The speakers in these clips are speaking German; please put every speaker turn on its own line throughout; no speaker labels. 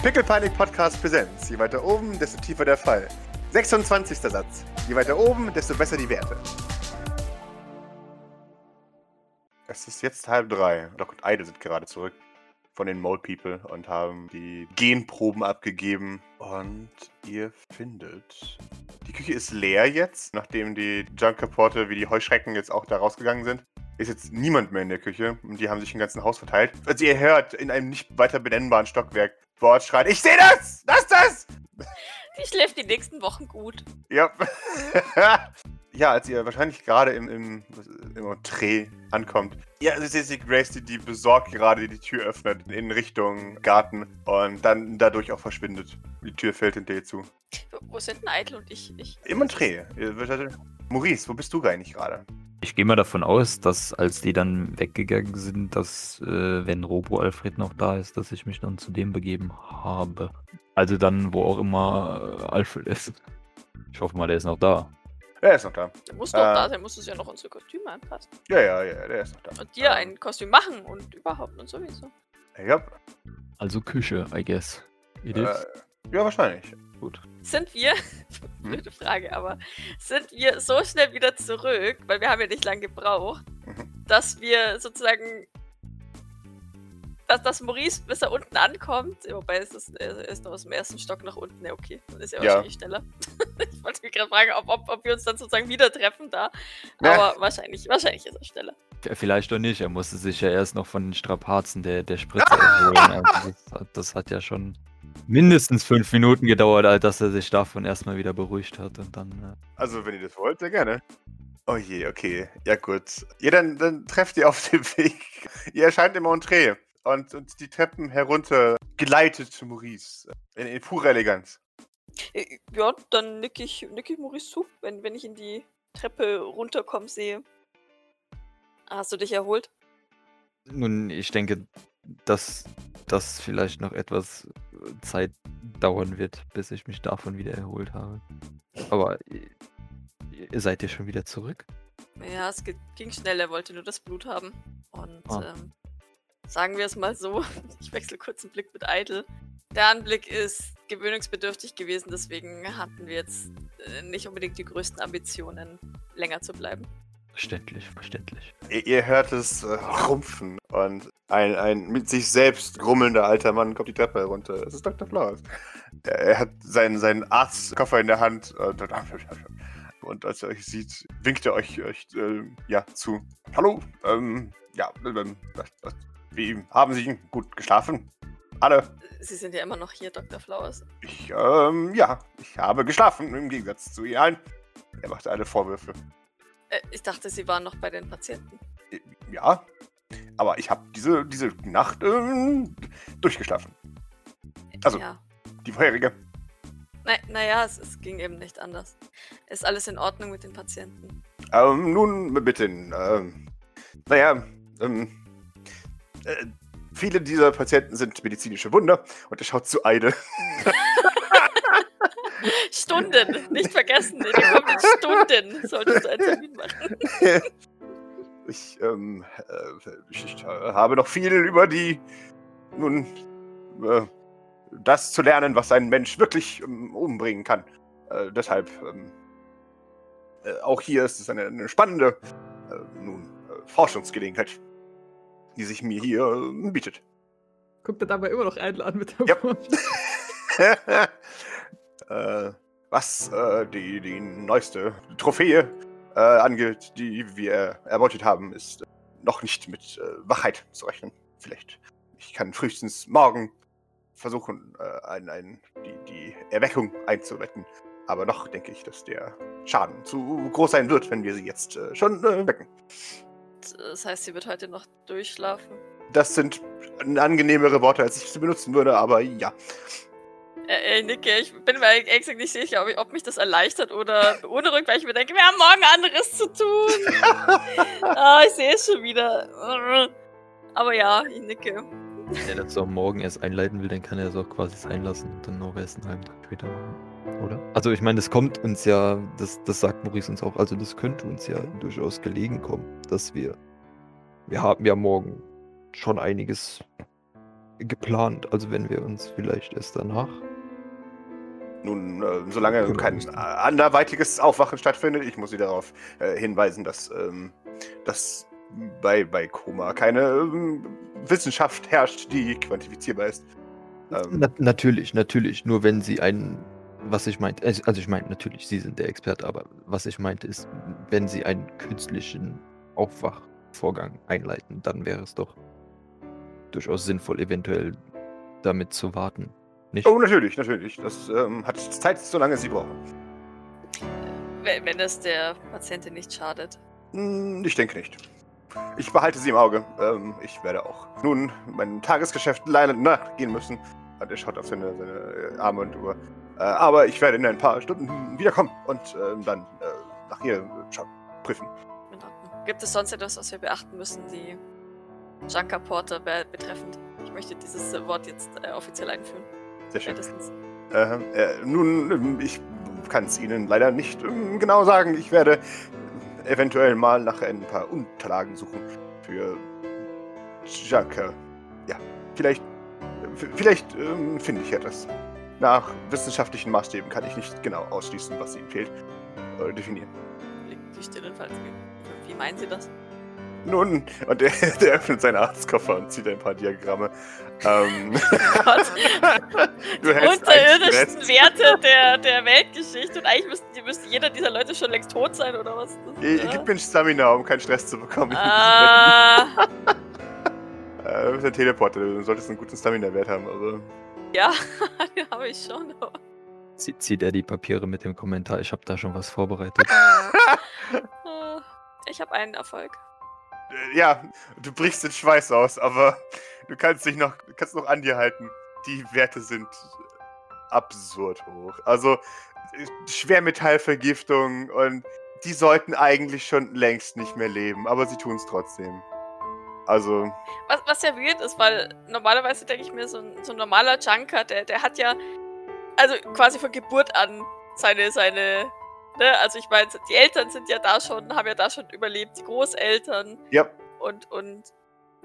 Pickle Panic Podcast Präsenz. Je weiter oben, desto tiefer der Fall. 26. Satz. Je weiter oben, desto besser die Werte. Es ist jetzt halb drei. Doc und Eide sind gerade zurück von den Mole People und haben die Genproben abgegeben. Und ihr findet. Die Küche ist leer jetzt, nachdem die Junk-Reporte wie die Heuschrecken jetzt auch da rausgegangen sind. Ist jetzt niemand mehr in der Küche und die haben sich im ganzen Haus verteilt. Also ihr hört in einem nicht weiter benennbaren Stockwerk Bord schreit: Ich sehe das! Ist das!
Die schläft die nächsten Wochen gut.
Ja. ja, als ihr wahrscheinlich gerade im, im, im Entree ankommt. Ja, also seht ihr Grace, die, die besorgt gerade die Tür öffnet in Richtung Garten und dann dadurch auch verschwindet. Die Tür fällt hinter ihr zu.
Wo sind denn Eitel und ich? ich
Im Entree. Maurice, wo bist du eigentlich gerade?
Ich gehe mal davon aus, dass als die dann weggegangen sind, dass äh, wenn Robo Alfred noch da ist, dass ich mich dann zu dem begeben habe. Also dann, wo auch immer äh, Alfred ist. Ich hoffe mal, der ist noch da.
Er ist noch da.
Der muss doch
Äh.
da sein, muss es ja noch unsere Kostüme anpassen.
Ja, ja, ja, der ist noch da.
Und dir ein Kostüm machen und überhaupt und sowieso.
Ja,
Also Küche, I guess. It
äh,
is.
ja wahrscheinlich.
Gut.
Sind wir, blöde Frage, aber sind wir so schnell wieder zurück, weil wir haben ja nicht lange gebraucht,
Mhm.
dass wir sozusagen, dass das Maurice, bis er unten ankommt, wobei es ist, er ist noch aus dem ersten Stock nach unten, ja okay, dann ist er
Ja.
wahrscheinlich schneller. ich wollte mich gerade fragen, ob, ob, ob wir uns dann sozusagen wieder treffen da,
Ja.
aber wahrscheinlich, wahrscheinlich ist er schneller.
Ja, Vielleicht doch nicht. Er musste sich ja erst noch von den Strapazen der, der Spritze erholen. Also das, hat- das hat ja schon mindestens fünf Minuten gedauert, als dass er sich davon erstmal wieder beruhigt hat. Und dann. Äh,
Also, wenn ihr das wollt, sehr gerne. Oh je, okay. Ja, gut. Ja, dann, dann trefft ihr auf dem Weg. Ihr erscheint im Entree und, und die Treppen herunter geleitet zu Maurice. In, in purer Eleganz.
Äh, Ja, dann nick ich, nick ich Maurice zu, wenn, wenn ich in die Treppe runterkommen sehe. Hast du dich erholt?
Nun, ich denke, dass das vielleicht noch etwas äh, Zeit dauern wird, bis ich mich davon wieder erholt habe. Aber ihr, seid ihr schon wieder zurück?
Ja, es ging schnell, er wollte nur das Blut haben. Und
Ah.
ähm, sagen wir es mal so, ich wechsle kurz einen Blick mit Eitel. Der Anblick ist gewöhnungsbedürftig gewesen, deswegen hatten wir jetzt äh, nicht unbedingt die größten Ambitionen, länger zu bleiben.
Verständlich, verständlich.
Ihr, ihr hört es äh, rumpfen und ein, ein mit sich selbst grummelnder alter Mann kommt die Treppe herunter. Es ist Dr. Flowers. Er, er hat seinen, seinen Arztkoffer in der Hand und, und als er euch sieht, winkt er euch, euch äh, ja, zu. Hallo, ähm, ja, ähm, das, das, wie haben Sie gut geschlafen? Alle?
Sie sind ja immer noch hier, Dr. Flowers.
Ich, ähm, ja, ich habe geschlafen, im Gegensatz zu Ihnen allen. Er machte alle Vorwürfe.
Äh, ich dachte, Sie waren noch bei den Patienten.
Ja, aber ich habe diese, diese Nacht ähm, durchgeschlafen. Also-
Ja.
Die vorherige.
Na, naja, es, es ging eben nicht anders. Ist alles in Ordnung mit den Patienten?
Ähm, nun, bitte. Ähm, naja, ähm, äh, viele dieser Patienten sind medizinische Wunder und er schaut zu Eide.
Stunden! Nicht vergessen, in den kommenden Stunden solltest du einen Termin machen.
Ich, ähm, äh, ich, äh, habe noch viel über die, nun, äh, das zu lernen, was ein Mensch wirklich ähm, umbringen kann. Äh, deshalb, ähm, äh, auch hier ist es eine, eine spannende, nun, Forschungsgelegenheit, die sich mir hier äh, bietet.
Guckt er dabei immer noch Eitel an mit der. Wurst.
äh, was äh, die, die neueste Trophäe äh, angeht, die wir erbeutet haben, ist noch nicht mit äh, Wachheit zu rechnen. Vielleicht. Ich kann frühestens morgen versuchen, äh, ein, ein, die, die Erweckung einzuwetten. Aber noch denke ich, dass der Schaden zu groß sein wird, wenn wir sie jetzt äh, schon äh, wecken.
Das heißt, sie wird heute noch durchschlafen.
Das sind angenehmere Worte, als ich sie benutzen würde, aber ja.
Äh, äh, Nicke, ich bin mir ehrlich gesagt nicht sicher, ob, ich, ob mich das erleichtert oder beunruhigt, weil ich mir denke, wir haben morgen anderes zu tun. ah, ich sehe es schon wieder. Aber ja, ich nicke.
Wenn er das auch morgen erst einleiten will, dann kann er es auch quasi sein lassen und dann noch erst einen halben Tag später machen. Oder? Also ich meine, das kommt uns ja, das, das sagt Maurice uns auch, also das könnte uns ja durchaus gelegen kommen, dass wir, wir haben ja morgen schon einiges geplant? Also wenn wir uns vielleicht erst danach.
Nun, äh, solange
Genau.
kein äh, anderweitiges Aufwachen stattfindet, ich muss Sie darauf äh, hinweisen, dass, ähm, dass bei, bei Koma keine ähm, Wissenschaft herrscht, die quantifizierbar ist. Ähm,
Na, natürlich, natürlich. Nur wenn Sie einen, was ich meinte, also also ich meine natürlich, Sie sind der Experte, aber was ich meinte ist, wenn Sie einen künstlichen Aufwachvorgang einleiten, dann wäre es doch durchaus sinnvoll, eventuell damit zu warten. Nicht?
oh, natürlich, natürlich. Das ähm, hat Zeit, solange Sie brauchen.
Wenn, wenn es der Patientin nicht schadet.
Hm, Ich denke nicht. Ich behalte sie im Auge. Ähm, ich werde auch nun mein Tagesgeschäft leider nachgehen müssen. Und er schaut auf seine, seine äh, Arme und Uhr. Äh, aber ich werde in ein paar Stunden wiederkommen und ähm, dann äh, nach ihr schauen, prüfen.
Gibt es sonst etwas, was wir beachten müssen, die Junker Porter be betreffend? Ich möchte dieses äh, Wort jetzt äh, offiziell einführen.
Sehr schön.
Spätestens.
Äh, äh, nun, ähm, ich kann es Ihnen leider nicht ähm, genau sagen. Ich werde eventuell mal nach ein paar Unterlagen suchen für Junker. Ja, vielleicht, vielleicht ähm, finde ich etwas. Nach wissenschaftlichen Maßstäben kann ich nicht genau ausschließen, was Ihnen fehlt. Oder definieren.
Die wie, meinen Sie das?
Nun, und der, der öffnet seinen Arztkoffer und zieht ein paar Diagramme. Ähm,
Gott.
du einen
Unterirdischsten. Werte der, der Weltgeschichte und eigentlich müsste, die- müsste jeder dieser Leute schon längst tot sein oder was? Das,
Ich,
äh,
gib mir Stamina, um keinen Stress zu bekommen.
Ah,
Äh, du bist ein Teleporter, du solltest einen guten Stamina-Wert haben, aber.
Ja, den habe ich schon. aber-
Zie- Zieht er die Papiere mit dem Kommentar, ich habe da schon was vorbereitet.
Ah, Ich habe einen Erfolg.
Äh, ja, du brichst den Schweiß aus, aber du kannst dich noch, kannst noch an dir halten. Die Werte sind absurd hoch. Also äh, Schwermetallvergiftung und die sollten eigentlich schon längst nicht mehr leben, aber sie tun es trotzdem. Also,
Was, was ja weird ist, weil normalerweise denke ich mir, so ein, so ein normaler Junker, der, der hat ja, also quasi von Geburt an seine, seine, ne, also ich meine, die Eltern sind ja da schon, haben ja da schon überlebt, die Großeltern
ja,
und, und,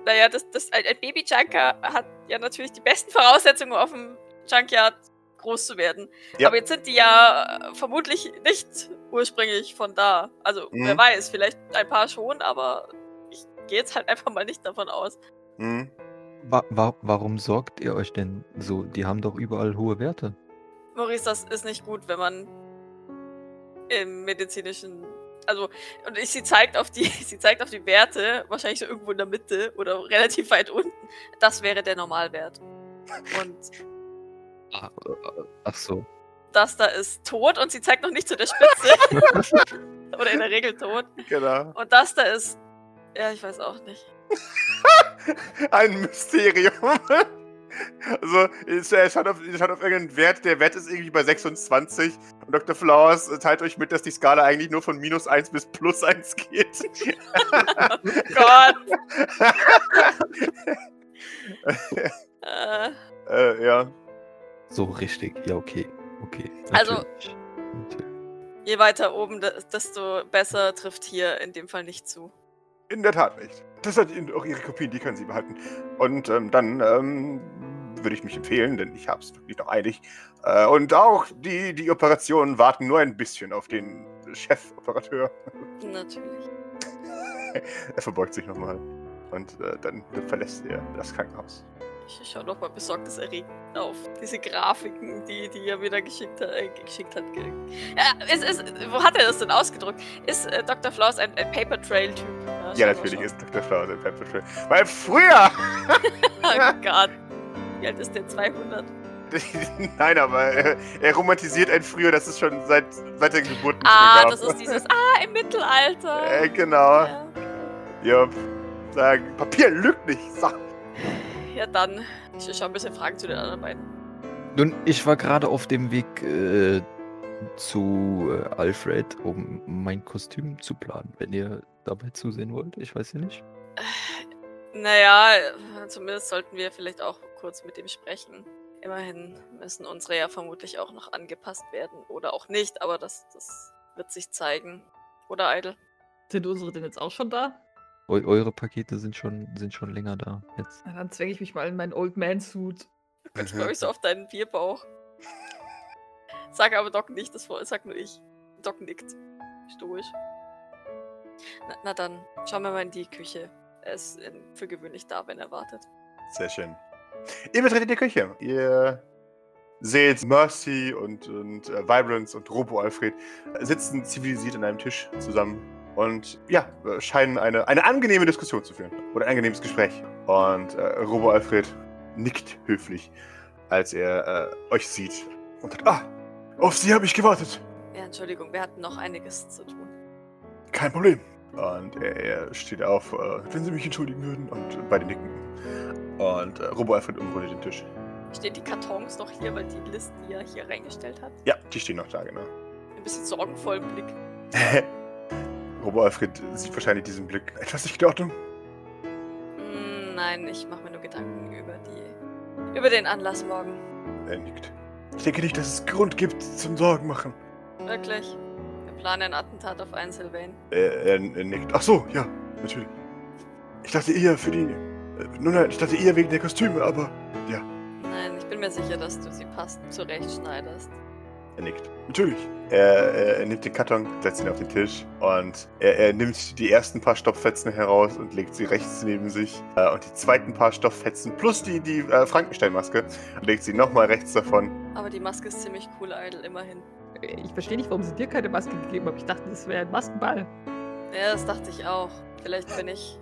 naja, das, das, ein, ein Baby-Junker hat ja natürlich die besten Voraussetzungen, auf dem Junkyard groß zu werden.
Ja.
Aber jetzt sind die ja vermutlich nicht ursprünglich von da. Also, wer
Mhm.
weiß, vielleicht ein paar schon, aber gehe jetzt halt einfach mal nicht davon aus.
hm.
Wa wa warum sorgt ihr euch denn so? Die haben doch überall hohe Werte.
Maurice, das ist nicht gut, wenn man im medizinischen. Also, und ich, sie zeigt auf die, sie zeigt auf die Werte, wahrscheinlich so irgendwo in der Mitte oder relativ weit unten. Das wäre der Normalwert. Und
Ah, äh, ach so.
das da ist tot und sie zeigt noch nicht zu der Spitze. oder in der Regel tot.
genau.
Und das da ist. Ja, ich weiß auch nicht.
Ein Mysterium. Also, es- er schaut auf, er schaut auf irgendeinen Wert, der Wert ist irgendwie bei 26 und Dr. Flowers äh, teilt euch mit, dass die Skala eigentlich nur von minus 1 bis plus 1 geht.
Gott! äh,
äh, ja.
So richtig, ja, okay. Okay.
Also-
natürlich. Natürlich.
je weiter oben, de- desto besser trifft hier in dem Fall nicht zu.
In der Tat nicht. Das hat auch Ihre Kopien, die können Sie behalten. Und ähm, dann ähm, würde ich mich empfehlen, denn ich habe es wirklich noch eilig. Äh, und auch die, die Operationen warten nur ein bisschen auf den Chefoperateur.
Natürlich.
er verbeugt sich nochmal. Und äh, dann verlässt er das Krankenhaus.
Ich schaue nochmal besorgtes erregt auf diese Grafiken, die, die er wieder geschickt hat. Äh, geschickt hat. Ja, es ist, wo hat er das denn ausgedruckt? Ist äh, Dr. Flaus ein, ein Paper Trail-Typ?
Ja,
wir
natürlich ist Dr. Flowers ein Pepper Trail. Weil früher!
Oh Gott. Wie alt ist der? 200?
Nein, aber äh, er romantisiert ein früher, das ist schon seit, seit der Geburt nicht
Ah, das ist dieses. Ah, im Mittelalter.
Äh, genau.
Ja.
Ja, sagen, Papier lügt nicht. So.
Ja, dann. Ich schaue ein bisschen Fragen zu den anderen beiden.
Nun, ich war gerade auf dem Weg äh, zu äh, Alfred, um mein Kostüm zu planen, wenn ihr dabei zusehen wollt. Ich weiß ja nicht.
Naja, zumindest sollten wir vielleicht auch kurz mit ihm sprechen. Immerhin müssen unsere ja vermutlich auch noch angepasst werden. Oder auch nicht, aber das, das wird sich zeigen. Oder Idle?
Sind unsere denn jetzt auch schon da?
Eu eure Pakete sind schon, sind schon länger da jetzt.
Na, dann zwänge ich mich mal in meinen Old Man Suit.
Ich freue mich so auf deinen Bierbauch. Sag aber Doc nicht, das vor- sag nur ich. Doc nickt. Stoisch. Na, na dann, schauen wir mal in die Küche. Er ist für gewöhnlich da, wenn er wartet.
Sehr schön. Ihr betretet die Küche. Ihr seht Mercy und, und äh, Vibrance und Robo Alfred sitzen zivilisiert an einem Tisch zusammen und ja, äh, scheinen eine, eine angenehme Diskussion zu führen. Oder ein angenehmes Gespräch. Und äh, Robo Alfred nickt höflich, als er äh, euch sieht und sagt, ah, auf Sie habe ich gewartet.
Ja, Entschuldigung, wir hatten noch einiges zu tun.
Kein Problem. Und er, er steht auf, äh, wenn Sie mich entschuldigen würden. Und beide nicken. Und äh, Robo Alfred umrundet den Tisch.
Stehen die Kartons noch hier, weil die Listen, die er hier reingestellt hat?
Ja, die stehen noch da, genau.
Ein bisschen sorgenvollen Blick.
Robo Alfred sieht wahrscheinlich diesen Blick. Etwas nicht in Ordnung?
Mm, nein, ich mache mir nur Gedanken über die. über den Anlass morgen.
Er nickt. Ich denke nicht, dass es Grund gibt zum Sorgen machen.
Wirklich. Wir planen ein Attentat auf einen Sylvain.
Er, er, er nickt. Ach so, ja, natürlich. Ich dachte eher für die. Äh, nun, nein, ich dachte eher wegen der Kostüme, aber ja,
Nein, ich bin mir sicher, dass du sie passend zurechtschneiderst.
Er nickt. Natürlich. Er, er, er nimmt den Karton, setzt ihn auf den Tisch und er, er nimmt die ersten paar Stofffetzen heraus und legt sie rechts neben sich. Äh, und die zweiten paar Stofffetzen plus die, die äh, Frankenstein-Maske legt sie nochmal rechts davon.
Aber die Maske ist ziemlich cool, Idol, immerhin.
Ich verstehe nicht, warum sie dir keine Maske gegeben haben. Ich dachte, das wäre ein Maskenball.
Ja, das dachte ich auch. Vielleicht bin ich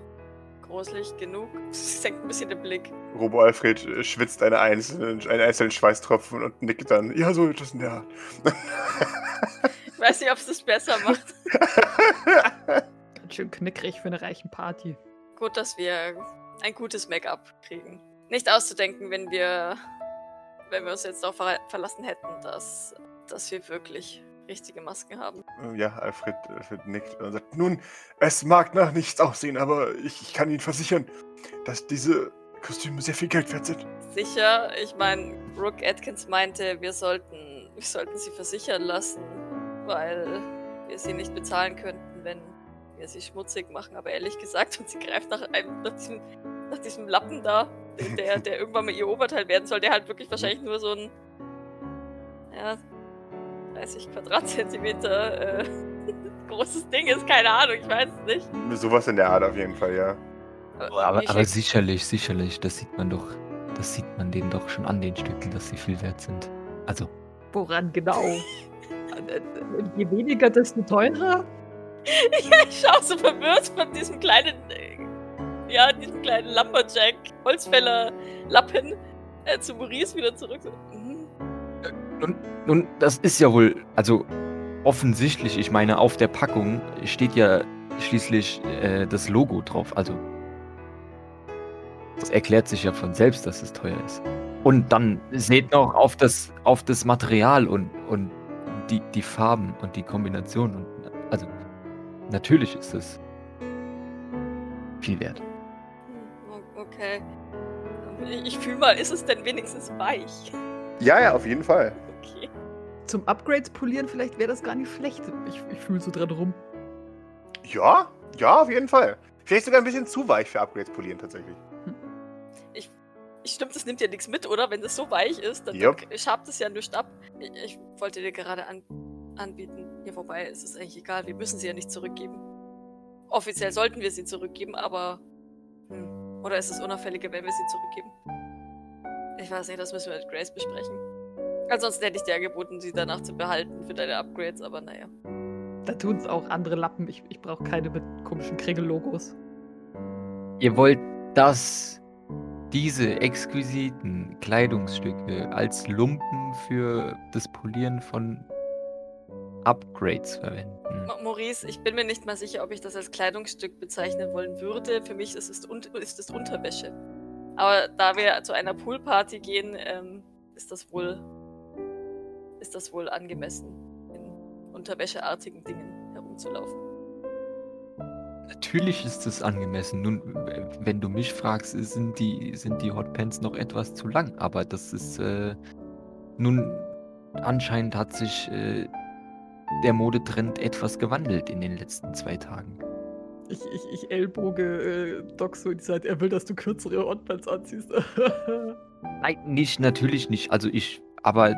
gruselig genug. Sie senkt ein bisschen den Blick.
Robo Alfred äh, schwitzt eine einzelnen, einen einzelnen Schweißtropfen und nickt dann. Ja, so etwas in der Art.
Ich weiß nicht, ob es das besser macht.
Ganz schön knickrig für eine reichen Party.
Gut, dass wir ein gutes Make-up kriegen. Nicht auszudenken, wenn wir, wenn wir uns jetzt darauf ver verlassen hätten, dass, dass wir wirklich richtige Masken haben.
ja, Alfred, Alfred nickt und sagt: Nun, es mag nach nichts aussehen, aber ich, ich kann Ihnen versichern, dass diese Kostüme sehr viel Geld wert sind.
Sicher, ich meine, Brooke Atkins meinte, wir sollten, wir sollten sie versichern lassen, weil wir sie nicht bezahlen könnten, wenn wir sie schmutzig machen. Aber ehrlich gesagt, und sie greift nach einem, nach diesem, nach diesem Lappen da, der, der irgendwann mal ihr Oberteil werden soll, der halt wirklich wahrscheinlich nur so ein, ja, 30 Quadratzentimeter äh, großes Ding ist, keine Ahnung, ich weiß es nicht.
Sowas in der Art auf jeden Fall, ja.
Aber, aber
schick-
sicherlich, sicherlich, das sieht man doch, das sieht man denen doch schon an den Stücken, dass sie viel wert sind. Also,
Woran genau? Äh, Je weniger, desto teurer?
Ja, ich schaue so verwirrt von diesem kleinen, äh, ja, diesem kleinen Lumberjack, Holzfäller, Lappen äh, zu Maurice wieder zurück. So, mhm.
Nun, nun, das ist ja wohl, also offensichtlich, ich meine, auf der Packung steht ja schließlich äh, das Logo drauf. Also, das erklärt sich ja von selbst, dass es teuer ist. Und dann seht noch auf das, auf das Material und, und die, die Farben und die Kombination. Und, also, natürlich ist es viel wert.
Okay. Ich, ich fühle mal, ist es denn wenigstens weich?
Ja, ja, auf jeden Fall.
Okay.
Zum Upgrades polieren vielleicht wäre das gar nicht schlecht. Ich, ich fühle so dran rum.
Ja, ja, auf jeden Fall. Vielleicht sogar ein bisschen zu weich für Upgrades polieren, tatsächlich.
Ich, stimmt, das nimmt ja nichts mit, oder? Wenn das so weich ist, dann dann schabt es ja nichts ab. Ich, ich wollte dir gerade an, anbieten. Ja, wobei, es ist eigentlich egal. Wir müssen sie ja nicht zurückgeben. Offiziell sollten wir sie zurückgeben, aber. Hm. Oder ist es unauffälliger, wenn wir sie zurückgeben? Ich weiß nicht, das müssen wir mit Grace besprechen. Ansonsten hätte ich dir angeboten, sie danach zu behalten für deine Upgrades, aber naja.
Da tun es auch andere Lappen. Ich, ich brauche keine mit komischen Kringel-Logos.
Ihr wollt das, diese exquisiten Kleidungsstücke als Lumpen für das Polieren von Upgrades verwenden.
Ma- Maurice, ich bin mir nicht mal sicher, ob ich das als Kleidungsstück bezeichnen wollen würde. Für mich ist es, un ist es Unterwäsche. Aber da wir zu einer Poolparty gehen, ähm, ist das wohl ist das wohl angemessen, in unterwäscheartigen Dingen herumzulaufen.
Natürlich ist es angemessen. Nun, wenn du mich fragst, sind die, sind die Hotpants noch etwas zu lang. Aber das ist, äh, nun, anscheinend hat sich äh, der Modetrend etwas gewandelt in den letzten zwei Tagen.
ich, ich, ich ellboge äh, Doc so in die Seite. Er will, dass du kürzere Hotpants anziehst.
Nein, nicht, natürlich nicht. Also ich, aber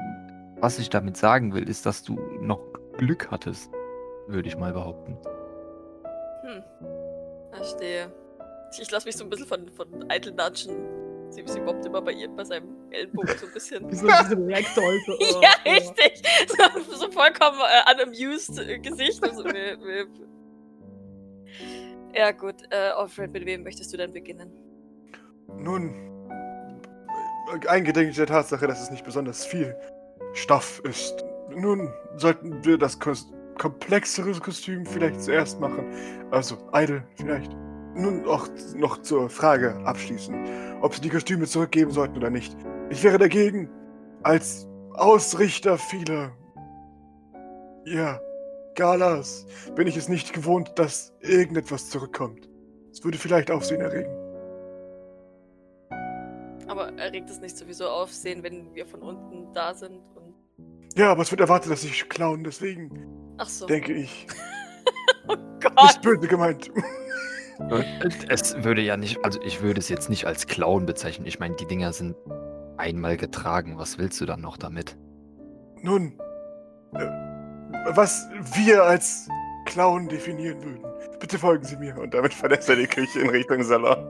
was ich damit sagen will, ist, dass du noch Glück hattest, würde ich mal behaupten.
Hm. Verstehe. Ich, lasse mich so ein bisschen von, von Eitel natschen. Sie, sie bobbt immer bei ihr, bei seinem Ellbogen so ein bisschen.
Wie so diese. So, oh,
ja, richtig. So, so vollkommen äh, unamused äh, Gesicht. Und so, wir, wir. Ja, gut. Äh, Alfred, mit wem möchtest du denn beginnen?
Nun, eingedenk der Tatsache, dass es nicht besonders viel Stoff ist. Nun sollten wir das komplexere Kostüm vielleicht zuerst machen. Also, Idle vielleicht. Nun auch noch zur Frage abschließend, ob sie die Kostüme zurückgeben sollten oder nicht. Ich wäre dagegen, als Ausrichter vieler, ja, Galas bin ich es nicht gewohnt, dass irgendetwas zurückkommt. Es würde vielleicht Aufsehen erregen.
Aber erregt es nicht sowieso Aufsehen, wenn wir von unten da sind.
Ja, aber es wird erwartet, dass ich klauen, deswegen
Ach so.
denke ich.
oh Gott.
böse gemeint.
Es würde ja nicht, also ich würde es jetzt nicht als Clown bezeichnen. Ich meine, die Dinger sind einmal getragen. Was willst du dann noch damit?
Nun, äh, was wir als Clown definieren würden. Bitte folgen Sie mir. Und damit verlässt er die Küche in Richtung Salon.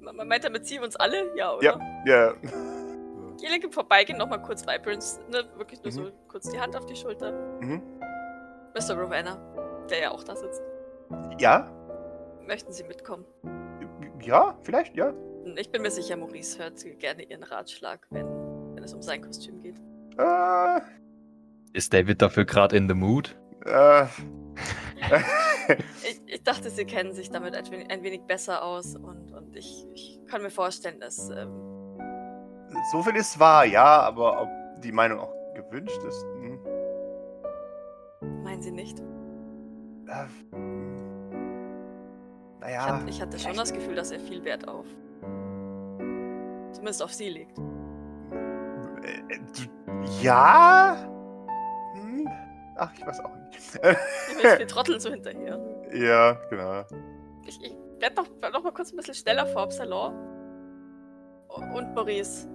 Man meint damit ziehen wir uns alle? Ja, oder?
Ja. ja.
Jelig im Vorbeigehen nochmal kurz Vibrance, ne? Wirklich nur
Mhm.
so kurz die Hand auf die Schulter.
Mhm.
Mr. Rowena, der ja auch da sitzt.
Ja?
Möchten Sie mitkommen?
Ja, vielleicht, ja.
Ich bin mir sicher, Maurice hört gerne Ihren Ratschlag, wenn, wenn es um sein Kostüm geht.
Äh,
Ist David dafür gerade in the mood?
äh.
Ich, ich dachte, Sie kennen sich damit ein wenig, ein wenig besser aus und, und ich, ich kann mir vorstellen, dass. Ähm,
so viel ist wahr, ja, aber ob die Meinung auch gewünscht ist. Hm.
meinen Sie nicht?
Äh,
Ich,
naja.
hat, ich hatte schon das Gefühl, dass er viel Wert auf. Zumindest auf Sie legt.
Äh, äh, ja? Hm? Ach, ich weiß auch nicht.
Wir, trotteln so hinterher.
ja, genau.
Ich, ich werde noch, noch mal kurz ein bisschen schneller vor Absalon. Und Maurice.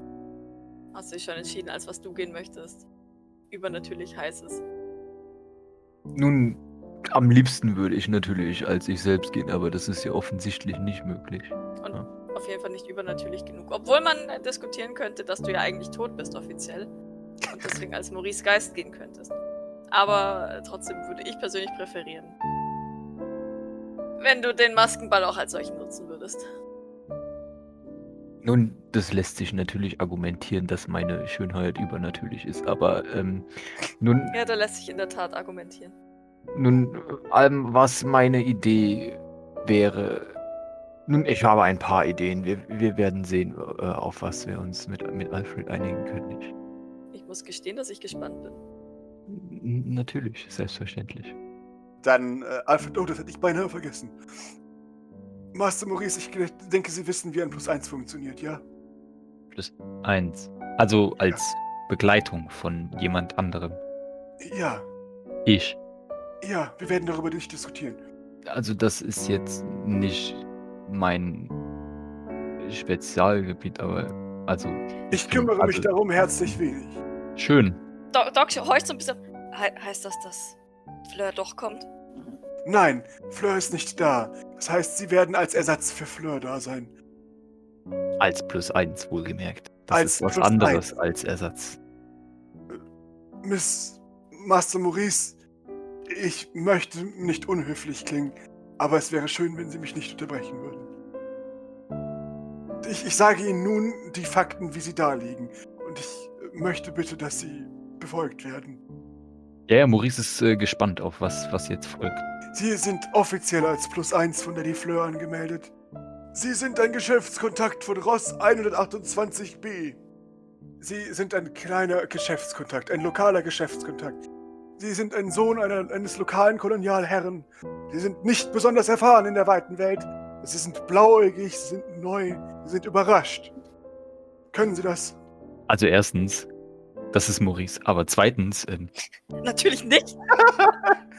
Hast du dich schon entschieden, als was du gehen möchtest? Übernatürlich heißes.
Nun, am liebsten würde ich natürlich als ich selbst gehen, aber das ist ja offensichtlich nicht möglich.
Und
Ja.
auf jeden Fall nicht übernatürlich genug. Obwohl man diskutieren könnte, dass du ja eigentlich tot bist offiziell. Und deswegen als Maurice Geist gehen könntest. Aber trotzdem würde ich persönlich präferieren. Wenn du den Maskenball auch als solchen nutzen würdest.
Nun, das lässt sich natürlich argumentieren, dass meine Schönheit übernatürlich ist, aber ähm, nun,
Ja, da lässt sich in der Tat argumentieren.
nun, ähm, was meine Idee wäre. Nun, ich habe ein paar Ideen. Wir, wir werden sehen, äh, auf was wir uns mit, mit Alfred einigen können. Ich,
Ich muss gestehen, dass ich gespannt bin.
N- natürlich, selbstverständlich.
Dann, äh, Alfred, oh, das hätte ich beinahe vergessen. Master Maurice, ich denke, Sie wissen, wie ein Plus 1 funktioniert, ja?
Eins. Also als Begleitung von jemand anderem.
Ja,
Ich.
ja, wir werden darüber nicht diskutieren.
Also das ist jetzt nicht mein Spezialgebiet, aber also
Ich kümmere mich
also,
darum herzlich wenig.
Schön.
Doc, Doc horcht so ein bisschen. He heißt das, dass Fleur doch kommt?
Nein, Fleur ist nicht da. Das heißt, Sie werden als Ersatz für Fleur da sein.
Als plus eins wohlgemerkt. Das
Als
ist was anderes
eins.
als Ersatz.
Miss Master Maurice, ich möchte nicht unhöflich klingen, aber es wäre schön, wenn Sie mich nicht unterbrechen würden. Ich, ich sage Ihnen nun die Fakten, wie sie da liegen. Und ich möchte bitte, dass Sie befolgt werden.
Ja, ja, Maurice ist äh, gespannt auf was, was jetzt folgt.
Sie sind offiziell als Plus 1 von der Die Fleur angemeldet. Sie sind ein Geschäftskontakt von Ross 128b. Sie sind ein kleiner Geschäftskontakt, ein lokaler Geschäftskontakt. Sie sind ein Sohn einer, eines lokalen Kolonialherren. Sie sind nicht besonders erfahren in der weiten Welt. Sie sind blauäugig, sie sind neu, sie sind überrascht. Können Sie das?
Also erstens, das ist Maurice. Aber zweitens, ähm,
Natürlich nicht.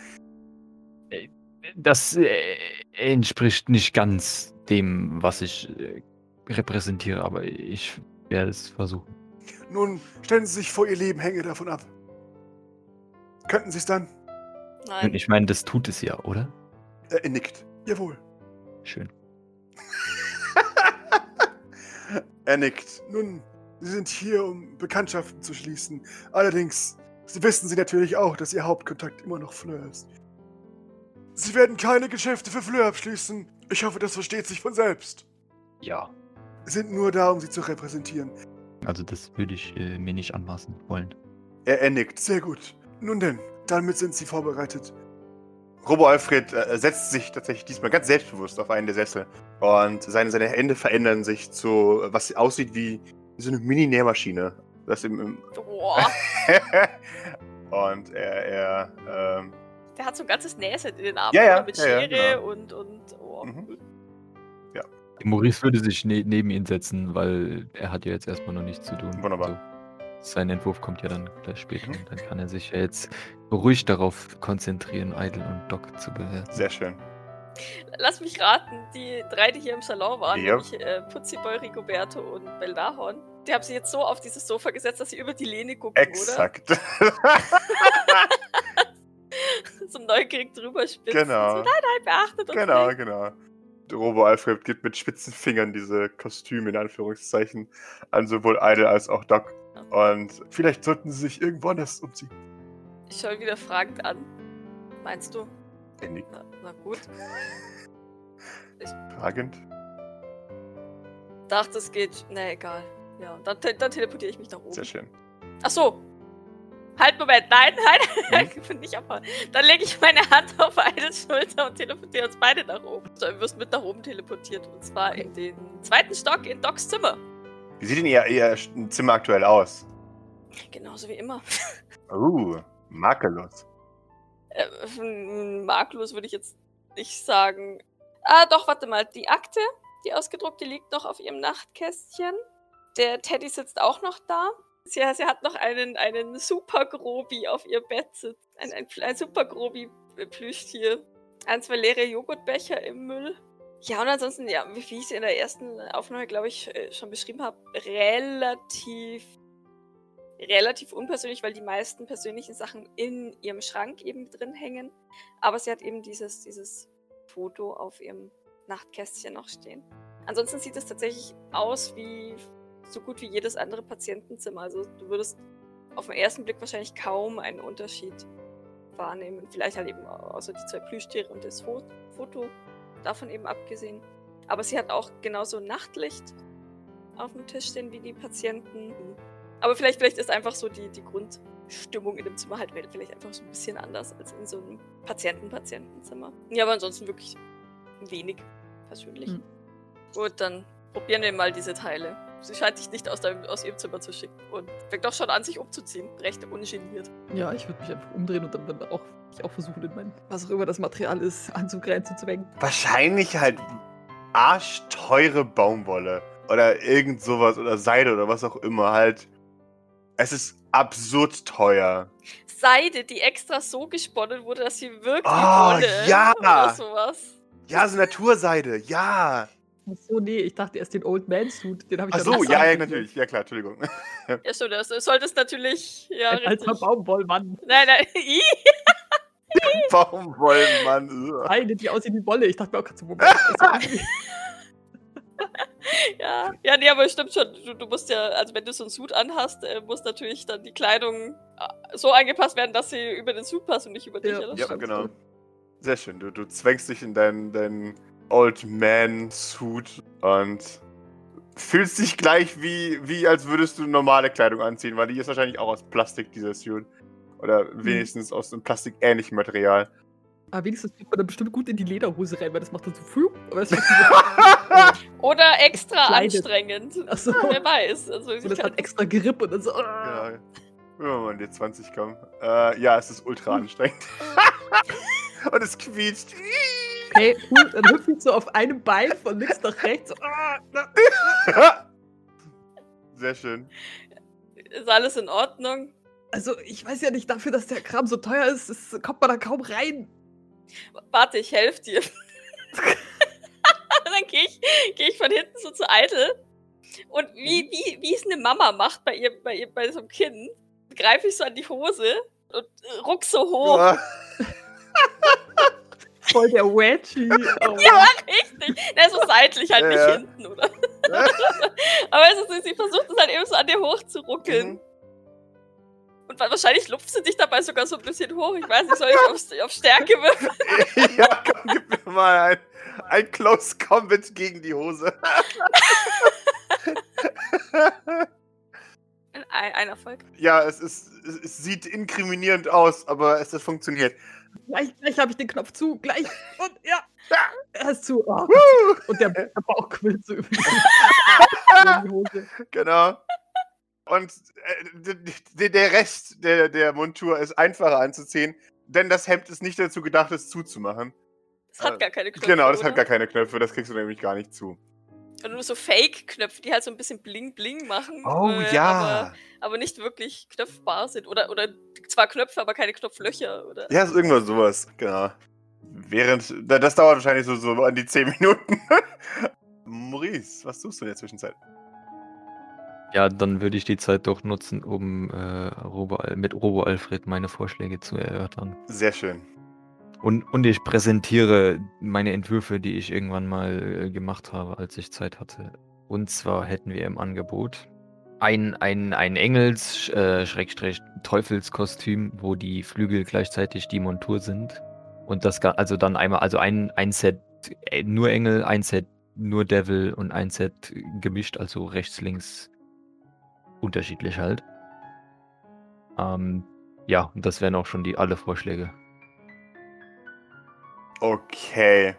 äh, Das äh, entspricht nicht ganz dem, was ich äh, repräsentiere, aber ich werde es versuchen.
Nun, stellen Sie sich vor, Ihr Leben hänge davon ab. Könnten Sie es dann?
Und
Nein.
ich meine, das tut es ja, oder?
Äh, er nickt. Jawohl.
Schön.
er nickt. Nun, Sie sind hier, um Bekanntschaften zu schließen. Allerdings Sie wissen Sie natürlich auch, dass Ihr Hauptkontakt immer noch Fleur ist. Sie werden keine Geschäfte für Fleur abschließen. Ich hoffe, das versteht sich von selbst.
Ja.
Sie sind nur da, um Sie zu repräsentieren.
Also das würde ich äh, mir nicht anmaßen wollen.
Er, er nickt. Sehr gut. Nun denn, damit sind Sie vorbereitet. Robo Alfred äh, setzt sich tatsächlich diesmal ganz selbstbewusst auf einen der Sessel. Und seine, seine Hände verändern sich zu, was aussieht wie so eine Mini-Nähmaschine. Das im, im
Boah,
und er, er ähm,
der hat so ein ganzes Nähset in den Armen.
Ja, ja?
Mit
ja, ja,
Schere
genau.
und, und oh.
Mhm.
Maurice würde sich ne neben ihn setzen, weil er hat ja jetzt erstmal noch nichts zu tun.
Wunderbar.
Also, sein Entwurf kommt ja dann gleich später
Mhm.
und dann kann er sich ja jetzt ruhig darauf konzentrieren, Idle und Doc zu bewerten.
sehr schön.
Lass mich raten, die drei, die hier im Salon waren,
Ja.
nämlich äh, Putziboy, Rigoberto und Beldahorn, die haben sich jetzt so auf dieses Sofa gesetzt, dass sie über die Lehne gucken,
Exakt.
oder? So neugierig drüber spitzen.
Genau.
So, nein, nein, beachtet uns
genau,
nicht.
genau. Robo Alfred gibt mit spitzen Fingern diese Kostüme in Anführungszeichen an sowohl Idle als auch Doc. Und vielleicht sollten sie sich irgendwo anders umziehen.
Ich schaue wieder fragend an. Meinst du?
Nickt
Na, na gut.
fragend.
Dachte, es geht. Na egal. Ja, dann, dann teleportiere ich mich nach oben.
Sehr schön.
Ach so. Halt, Moment. Nein, nein. Bin nicht abhauen. Dann lege ich meine Hand auf eine Schulter und teleportiere uns beide nach oben. So, du wirst mit nach oben teleportiert. Und zwar in den zweiten Stock in Docs Zimmer.
Wie sieht denn ihr, ihr Zimmer aktuell aus?
Genauso wie immer.
Uh, makellos.
Äh, makellos würde ich jetzt nicht sagen. Ah, doch, warte mal. Die Akte, die ausgedruckte, liegt noch auf ihrem Nachtkästchen. Der Teddy sitzt auch noch da. Sie, sie hat noch einen, einen Super Grobi auf ihr Bett sitzen. Ein, ein, ein Super Grobi Plüschtier. Ein, zwei leere Joghurtbecher im Müll. Ja, und ansonsten, ja, wie ich es in der ersten Aufnahme, glaube ich, äh, schon beschrieben habe, relativ relativ unpersönlich, weil die meisten persönlichen Sachen in ihrem Schrank eben drin hängen. Aber sie hat eben dieses, dieses Foto auf ihrem Nachtkästchen noch stehen. Ansonsten sieht es tatsächlich aus wie so gut wie jedes andere Patientenzimmer. Also du würdest auf den ersten Blick wahrscheinlich kaum einen Unterschied wahrnehmen. Vielleicht halt eben außer die zwei Plüschtiere und das Fo- Foto davon eben abgesehen. Aber sie hat auch genauso Nachtlicht auf dem Tisch stehen wie die Patienten. Aber vielleicht, vielleicht ist einfach so die, die Grundstimmung in dem Zimmer halt vielleicht einfach so ein bisschen anders als in so einem Patienten-Patientenzimmer. Ja, aber ansonsten wirklich wenig persönlich.
Hm.
Gut, dann probieren wir mal diese Teile. Sie scheint dich nicht aus, deinem, aus ihrem Zimmer zu schicken und fängt doch schon an, sich umzuziehen. Recht ungeniert.
Ja, ich würde mich einfach umdrehen und dann, dann auch, ich auch versuchen, in mein, was auch immer das Material ist, Anzug reinzuzwängen.
Wahrscheinlich halt arschteure Baumwolle. Oder irgend sowas. Oder Seide oder was auch immer. Halt. Es ist absurd teuer.
Seide, die extra so gesponnen wurde, dass sie wirklich
Oh,
Wolle
ja!
oder sowas.
Ja, so Naturseide. Ja.
Ach so, nee, ich dachte erst den Old Man Suit, den habe ich
Ach so, ja, ja, natürlich. Ja, klar, Entschuldigung.
Ja, stimmt, das- du solltest natürlich. Ja,
Ein alter
richtig.
Baumwollmann.
Nein, nein.
Baumwollmann.
Eine, die aussieht wie Wolle. Ich dachte mir auch gerade so, Moment.
Ja, ja, nee, aber stimmt schon. Du, du musst ja, also wenn du so einen Suit anhast, äh, muss natürlich dann die Kleidung äh, so angepasst werden, dass sie über den Suit passt und nicht über dich.
Ja.
Ja,
genau. Sehr schön. Du, du zwängst dich in deinen, deinen Old Man-Suit und fühlst dich gleich wie, wie, als würdest du normale Kleidung anziehen, weil die ist wahrscheinlich auch aus Plastik, dieser Suit. Oder wenigstens aus einem plastikähnlichen Material.
Aber wenigstens kriegt man dann bestimmt gut in die Lederhose rein, weil das macht dann so so,
Oder extra
Kleidet.
anstrengend.
Ach so.
Wer weiß. Also,
so, das hat extra Grip und dann so. ah.
Genau. Wenn wir mal in die 20 kommen. Äh, ja, es ist ultra anstrengend. und es quietscht.
Hey, cool, dann hüpfe ich so auf einem Bein von links nach rechts. Ah.
Sehr schön.
Ist alles in Ordnung?
Also, ich weiß ja nicht, dafür, dass der Kram so teuer ist, ist kommt man da kaum rein.
Warte, ich helfe dir. Dann gehe ich, geh ich von hinten so zu Eitel. Und wie, wie, wie es eine Mama macht bei ihr, bei ihr, bei so einem Kind, greife ich so an die Hose und ruck so hoch.
Ja.
Voll der Wedgie. Oh.
Ja, richtig. Der ist so seitlich halt
Ja,
nicht
ja.
hinten, oder? Aber es ist, sie versucht es halt eben so an dir hochzuruckeln.
Mhm.
Und wa- wahrscheinlich lupft sie dich dabei sogar so ein bisschen hoch. Ich weiß nicht, soll ich auf, auf Stärke würfeln?
ja, komm, gib mir mal ein, ein Close Combat gegen die Hose.
Ein, ein Erfolg.
ja, es, ist, es, sieht inkriminierend aus, aber es funktioniert.
Gleich, gleich habe ich den Knopf zu. Gleich. Und ja. Er ist zu. Oh, und der, der Bauch quillt so über die, Hose.
Genau. Und äh, der Rest der, der Montur ist einfacher anzuziehen, denn das Hemd ist nicht dazu gedacht, es zuzumachen.
Das hat
Äh,
gar keine Knöpfe.
genau, das hat
oder?
gar keine Knöpfe, das kriegst du nämlich gar nicht zu.
Nur so Fake-Knöpfe, die halt so ein bisschen bling-bling machen.
Oh
äh, Aber, aber nicht wirklich knöpfbar sind. Oder, oder zwar Knöpfe, aber keine Knopflöcher. Oder?
Ja, ist irgendwas sowas, genau. Während, da- das dauert wahrscheinlich so, so an die 10 Minuten. Maurice, was tust du in der Zwischenzeit?
Ja, dann würde ich die Zeit doch nutzen, um äh, Robo, mit Robo Alfred meine Vorschläge zu erörtern.
Sehr schön.
Und, und ich präsentiere meine Entwürfe, die ich irgendwann mal äh, gemacht habe, als ich Zeit hatte. Und zwar hätten wir im Angebot ein, ein, ein Engels, äh, wo die Flügel gleichzeitig die Montur sind. Und das, also dann einmal, also ein, ein Set äh, nur Engel, ein Set nur Devil und ein Set gemischt, also rechts, links unterschiedlich halt. Ähm, ja, das wären auch schon die alle Vorschläge.
Okay.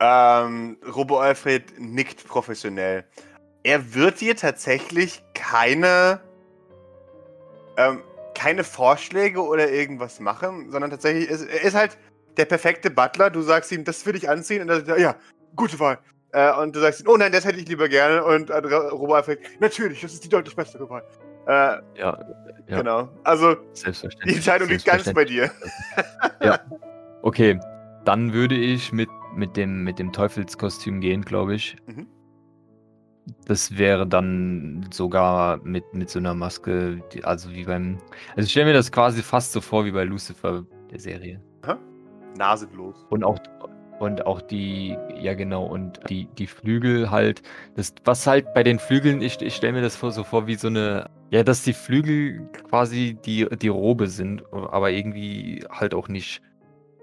Ähm, Robo Alfred nickt professionell. Er wird dir tatsächlich keine, ähm, keine Vorschläge oder irgendwas machen, sondern tatsächlich ist er ist halt der perfekte Butler. Du sagst ihm, das will ich anziehen und er sagt, ja, gute Wahl. Äh, und du sagst ihm, oh nein, das hätte ich lieber gerne. Und äh, Robo Alfred, natürlich, das ist die deutlich bessere Wahl. Äh,
Ja, ja.
Genau. Also
selbstverständlich.
die Entscheidung liegt ganz bei dir.
Okay, dann würde ich mit, mit, dem, mit dem Teufelskostüm gehen, glaube ich.
Mhm.
Das wäre dann sogar mit, mit so einer Maske, die, also wie beim. Also ich stelle mir das quasi fast so vor wie bei Lucifer der Serie.
Nasenlos.
Und auch, und auch die, ja genau, und die, die Flügel halt, das, was halt bei den Flügeln, ich, ich stelle mir das vor, so vor wie so eine, ja, dass die Flügel quasi die, die Robe sind, aber irgendwie halt auch nicht.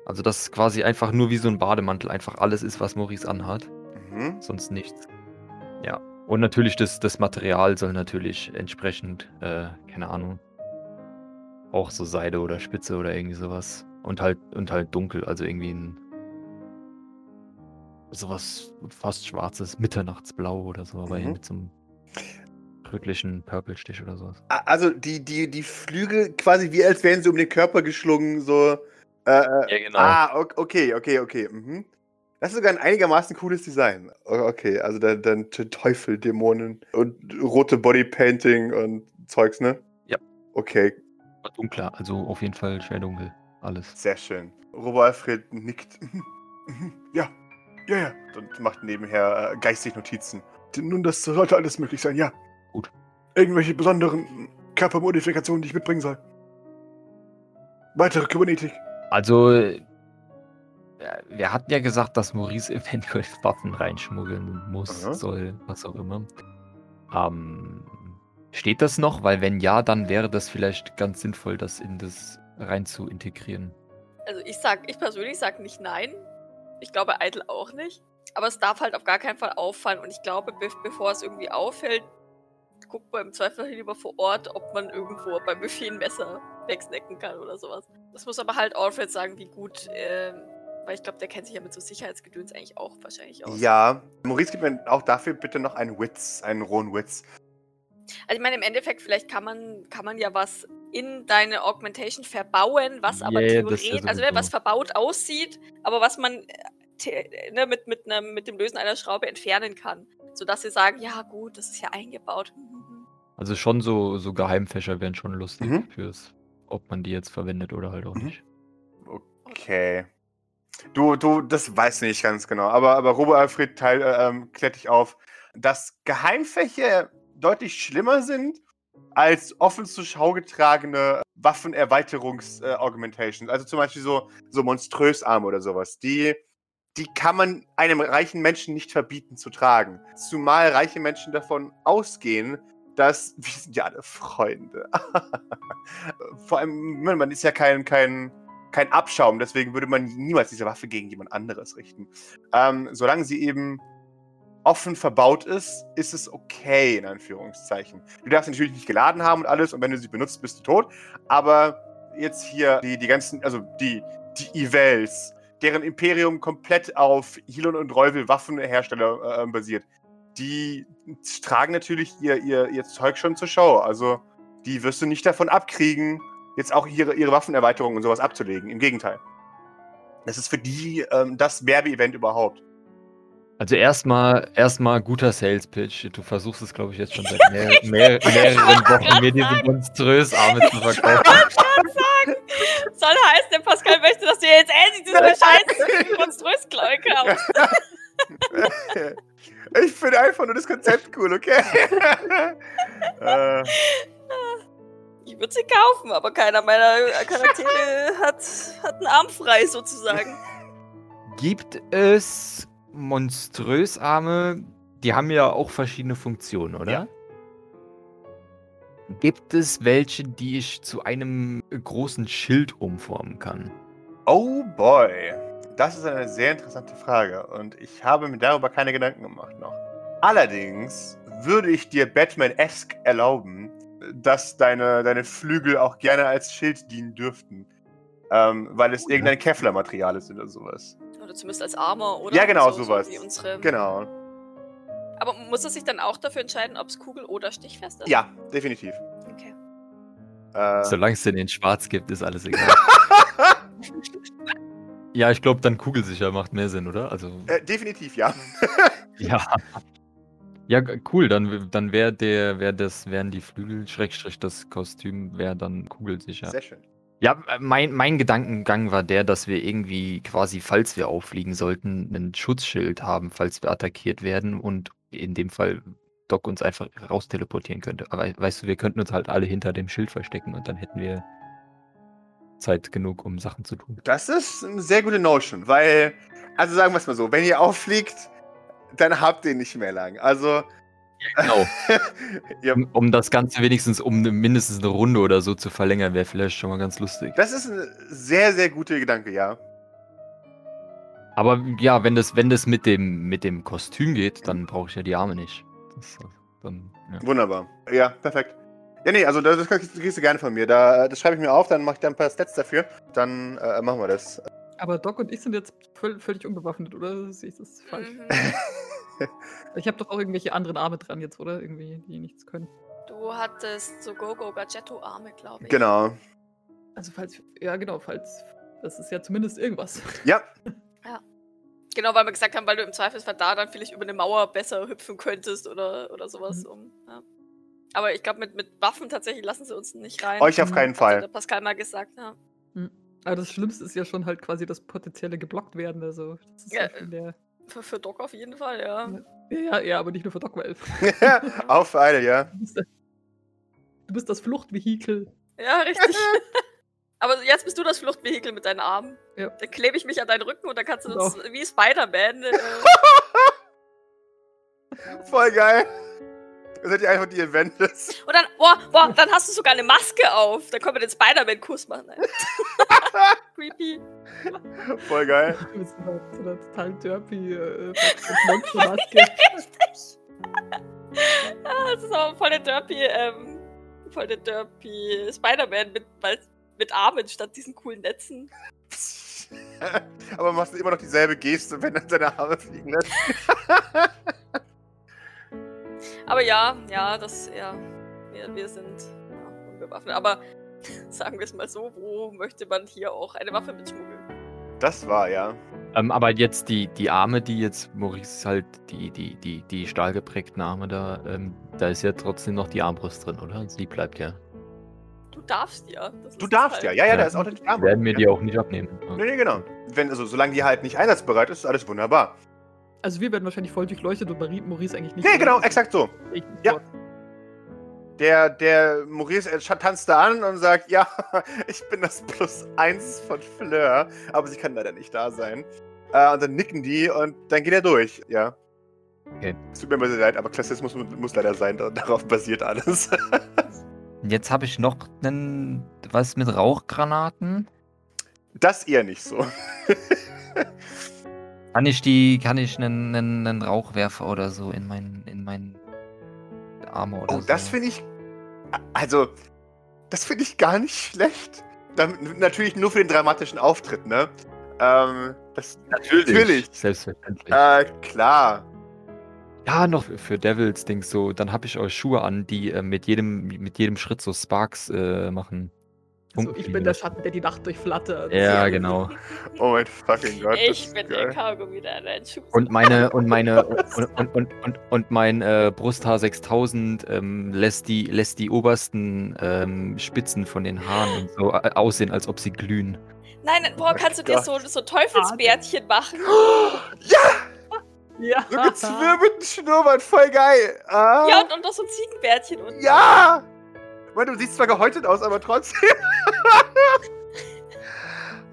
Also dass es quasi einfach nur wie so ein Bademantel einfach alles ist, was Maurice anhat,
Mhm.
sonst nichts. Ja. Und natürlich das, das Material soll natürlich entsprechend, äh, keine Ahnung, auch so Seide oder Spitze oder irgendwie sowas. Und halt, und halt dunkel, also irgendwie ein sowas fast schwarzes Mitternachtsblau oder so, aber
Mhm.
mit so einem rötlichen Purple-Stich oder sowas.
Also die, die, die Flügel quasi wie als wären sie um den Körper geschlungen, so. Äh, äh,
Ja, genau.
Ah, ok- okay, okay, okay. Mhm. Das ist sogar ein einigermaßen cooles Design. Okay, also dann, dann Te- Teufel, Dämonen und rote Bodypainting und Zeugs, ne?
Ja.
Okay,
Dunkler, also auf jeden Fall schwer dunkel. Alles.
sehr schön. Robo Alfred nickt. Ja, ja, ja. Und macht nebenher äh, geistig Notizen. Nun, das sollte alles möglich sein, ja.
Gut.
Irgendwelche besonderen Körpermodifikationen, die ich mitbringen soll. Weitere Kybernetik.
Also, äh, wir hatten ja gesagt, dass Maurice eventuell Waffen reinschmuggeln muss,
Aha.
soll, was auch immer. Ähm, steht das noch? Weil wenn ja, dann wäre das vielleicht ganz sinnvoll, das in das rein zu integrieren.
Also ich sag, ich persönlich sag nicht nein. Ich glaube Eitel auch nicht. Aber es darf halt auf gar keinen Fall auffallen. Und ich glaube, be bevor es irgendwie auffällt, guckt man im Zweifel lieber vor Ort, ob man irgendwo beim Buffet ein Messer wegsnacken kann oder sowas. Das muss aber halt Alfred sagen, wie gut, ähm, weil ich glaube, der kennt sich ja mit so Sicherheitsgedöns eigentlich auch wahrscheinlich aus.
Ja. Maurice, gib mir auch dafür bitte noch einen Witz, einen rohen Witz.
Also ich meine, im Endeffekt, vielleicht kann man, kann man ja was in deine Augmentation verbauen, was aber
Yeah,
theoretisch, also ne, was verbaut aussieht, aber was man äh, ne, mit, mit, einem, mit dem Lösen einer Schraube entfernen kann. Sodass sie sagen, ja gut, das ist ja eingebaut. Mhm.
Also schon so, so Geheimfächer wären schon lustig
Mhm.
fürs, ob man die jetzt verwendet oder halt auch
Mhm.
nicht.
Okay. Du, du, das weißt du nicht ganz genau. Aber, aber Robo Alfred teil, äh, ähm, klärt dich auf, dass Geheimfächer deutlich schlimmer sind als offen zur Schau getragene Waffenerweiterungs-Augmentations. also zum Beispiel so, so Monströsarme oder sowas. Die, die kann man einem reichen Menschen nicht verbieten zu tragen. Zumal reiche Menschen davon ausgehen, dass wir sind ja alle Freunde. Vor allem, man ist ja kein, kein, kein Abschaum, deswegen würde man niemals diese Waffe gegen jemand anderes richten. Ähm, solange sie eben offen verbaut ist, ist es okay, in Anführungszeichen. Du darfst sie natürlich nicht geladen haben und alles, und wenn du sie benutzt, bist du tot. Aber jetzt hier die, die ganzen, also die, die Evels, deren Imperium komplett auf Hilon und Reuvel Waffenhersteller äh, basiert, die tragen natürlich ihr, ihr, ihr Zeug schon zur Show. Also die wirst du nicht davon abkriegen, jetzt auch ihre, ihre Waffenerweiterungen und sowas abzulegen. Im Gegenteil. Das ist für die ähm, das Werbe-Event überhaupt.
Also erstmal erstmal guter Sales Pitch. Du versuchst es, glaube ich, jetzt schon seit mehr, mehr, mehreren Wochen, mir diese monströs Arme zu verkaufen.
Soll heißen, der Pascal möchte, dass du jetzt endlich diese scheiß monströs Klaue kaufst.
Ich finde einfach nur das Konzept cool, okay? äh,
Ich würde sie kaufen, aber keiner meiner Charaktere hat, hat einen Arm frei sozusagen.
Gibt es Monströsarme, die haben ja auch verschiedene Funktionen, oder?
Ja.
Gibt es welche, die ich zu einem großen Schild umformen kann?
oh boy. Das ist eine sehr interessante Frage und ich habe mir darüber keine Gedanken gemacht noch. Allerdings würde ich dir Batman-esque erlauben, dass deine, deine Flügel auch gerne als Schild dienen dürften. Ähm, weil es irgendein Kevlar-Material ist oder sowas.
Oder zumindest als Armor, oder?
Ja, genau,
so,
sowas.
So wie unsere...
Genau.
Aber muss er sich dann auch dafür entscheiden, ob es kugel- oder stichfest ist?
Ja, definitiv.
Okay.
Äh,
Solange es den in Schwarz gibt, ist alles egal. ja, ich glaube, dann kugelsicher macht mehr Sinn, oder? Also,
äh, definitiv, ja.
ja. Ja, cool, dann, dann wäre der, wär das, wären die Flügel, Schrägstrich, das Kostüm wäre dann kugelsicher.
Sehr schön.
Ja, äh, mein, mein Gedankengang war der, dass wir irgendwie quasi, falls wir auffliegen sollten, ein Schutzschild haben, falls wir attackiert werden und in dem Fall Doc uns einfach raus teleportieren könnte. Aber weißt du, wir könnten uns halt alle hinter dem Schild verstecken und dann hätten wir Zeit genug, um Sachen zu tun.
Das ist eine sehr gute Notion, weil, also sagen wir es mal so, wenn ihr auffliegt, dann habt ihr nicht mehr lang. Also,
Genau.
ihr,
Um, um das Ganze wenigstens um eine, mindestens eine Runde oder so zu verlängern, wäre vielleicht schon mal ganz lustig.
das ist ein sehr, sehr guter Gedanke, ja.
Aber ja, wenn das, wenn das mit dem, mit dem Kostüm geht, dann brauche ich ja die Arme nicht. Das, dann, ja.
Wunderbar. Ja, perfekt. Ja, nee, also das, das kriegst, du gerne von mir. Da, das schreibe ich mir auf, dann mache ich da ein paar Stats dafür. Dann äh, machen wir das.
Aber Doc und ich sind jetzt völ völlig unbewaffnet, oder? Sehe ich das falsch?
Mhm.
Ich habe doch auch irgendwelche anderen Arme dran jetzt, oder? Irgendwie, die nichts können.
Du hattest so Gogo Gadgetto Arme, glaube ich.
Genau.
Also falls, ja genau, falls, das ist ja zumindest irgendwas.
Ja,
Genau, weil wir gesagt haben, weil du im Zweifelsfall da dann vielleicht über eine Mauer besser hüpfen könntest oder, oder sowas.
Mhm.
Um, ja. Aber ich glaube, mit, mit Waffen tatsächlich lassen sie uns nicht rein.
euch auf keinen
Hat
Fall.
der Pascal mal gesagt, ja.
Aber das Schlimmste ist ja schon halt quasi das potenzielle geblockt werden. Also, das ist ja,
Ja. Für, für Doc auf jeden Fall, ja.
Ja, ja, ja, aber nicht nur für Doc, weil
auf eine, ja.
du bist, du bist das Fluchtvehikel.
Ja, richtig. Aber jetzt bist du das Fluchtvehikel mit deinen Armen.
Ja.
Dann klebe ich mich an deinen Rücken und dann kannst du
Genau.
uns wie Spider-Man. Äh,
Voll geil. Ihr seid ja einfach die Avengers.
und dann, boah, boah, dann hast du sogar eine Maske auf. Dann können wir den Spider-Man-Kuss machen. Creepy.
Voll geil.
Mit so einer, einer total derpy äh, Monstermaske.
Ah, das ist aber voll der Derpy, ähm, voll der Derpy Spider-Man mit, mit Armen statt diesen coolen Netzen.
Aber machst du immer noch dieselbe Geste, wenn er seine Arme fliegen lässt.
Aber ja, ja, das, ja, wir, wir sind ja, unbewaffnet. Aber sagen wir es mal so, wo möchte man hier auch eine Waffe mitschmuggeln?
Das war ja.
Ähm, aber jetzt die, die Arme, die jetzt Maurice halt, die, die, die, die stahlgeprägten Arme da, ähm, da ist ja trotzdem noch die Armbrust drin, oder? Also die bleibt ja.
Du darfst ja. das
Du darfst ja.
halt.
Ja, ja,
Ja.
da ist auch die Arme.
Werden wir
ja.
die auch nicht abnehmen.
Nee, nee, genau. wenn, also solange die halt nicht einsatzbereit ist, ist alles wunderbar.
Also wir werden wahrscheinlich voll durchleuchtet und Marie, Maurice eigentlich nicht.
Nee, genau, exakt so. Ja. Der, der Maurice äh, tanzt da an und sagt, ja, ich bin das Plus eins von Fleur, aber sie kann leider nicht da sein. Äh, und dann nicken die und dann geht er durch, ja.
Okay.
Es tut mir immer sehr leid, aber Klassismus muss, muss leider sein, da- darauf basiert alles.
Jetzt habe ich noch einen, was mit Rauchgranaten.
Das eher nicht so.
Kann ich die, kann ich einen, einen, einen Rauchwerfer oder so in meinen, in meinen Arme oder
Oh,
so?
das finde ich. Also, das finde ich gar nicht schlecht. Dann, natürlich nur für den dramatischen Auftritt, ne? Ähm, das, natürlich.
Selbstverständlich.
äh, klar.
Ja, noch für- Devils Dings so. Dann habe ich auch Schuhe an, die äh, mit jedem mit jedem Schritt so Sparks äh, machen.
So,
Funken
ich bin der. Schatten, der die Nacht durchflattert.
Ja, genau.
Oh mein fucking Gott.
Ich bin der
geil.
Kaugummi, der Schuh
Und meine und meine und, und, und, und, und mein äh, Brusthaar 6000 ähm, lässt die lässt die obersten ähm, Spitzen von den Haaren und so äh, aussehen, als ob sie glühen.
Nein, boah, kannst du dir so, so Teufelsbärtchen machen?
Ja!
Ja.
So gezwirbelten Schnurrbart, voll geil. Ah,
Ja, und, und noch so Ziegenbärtchen und.
ja! Meine, du siehst zwar gehäutet aus, aber trotzdem.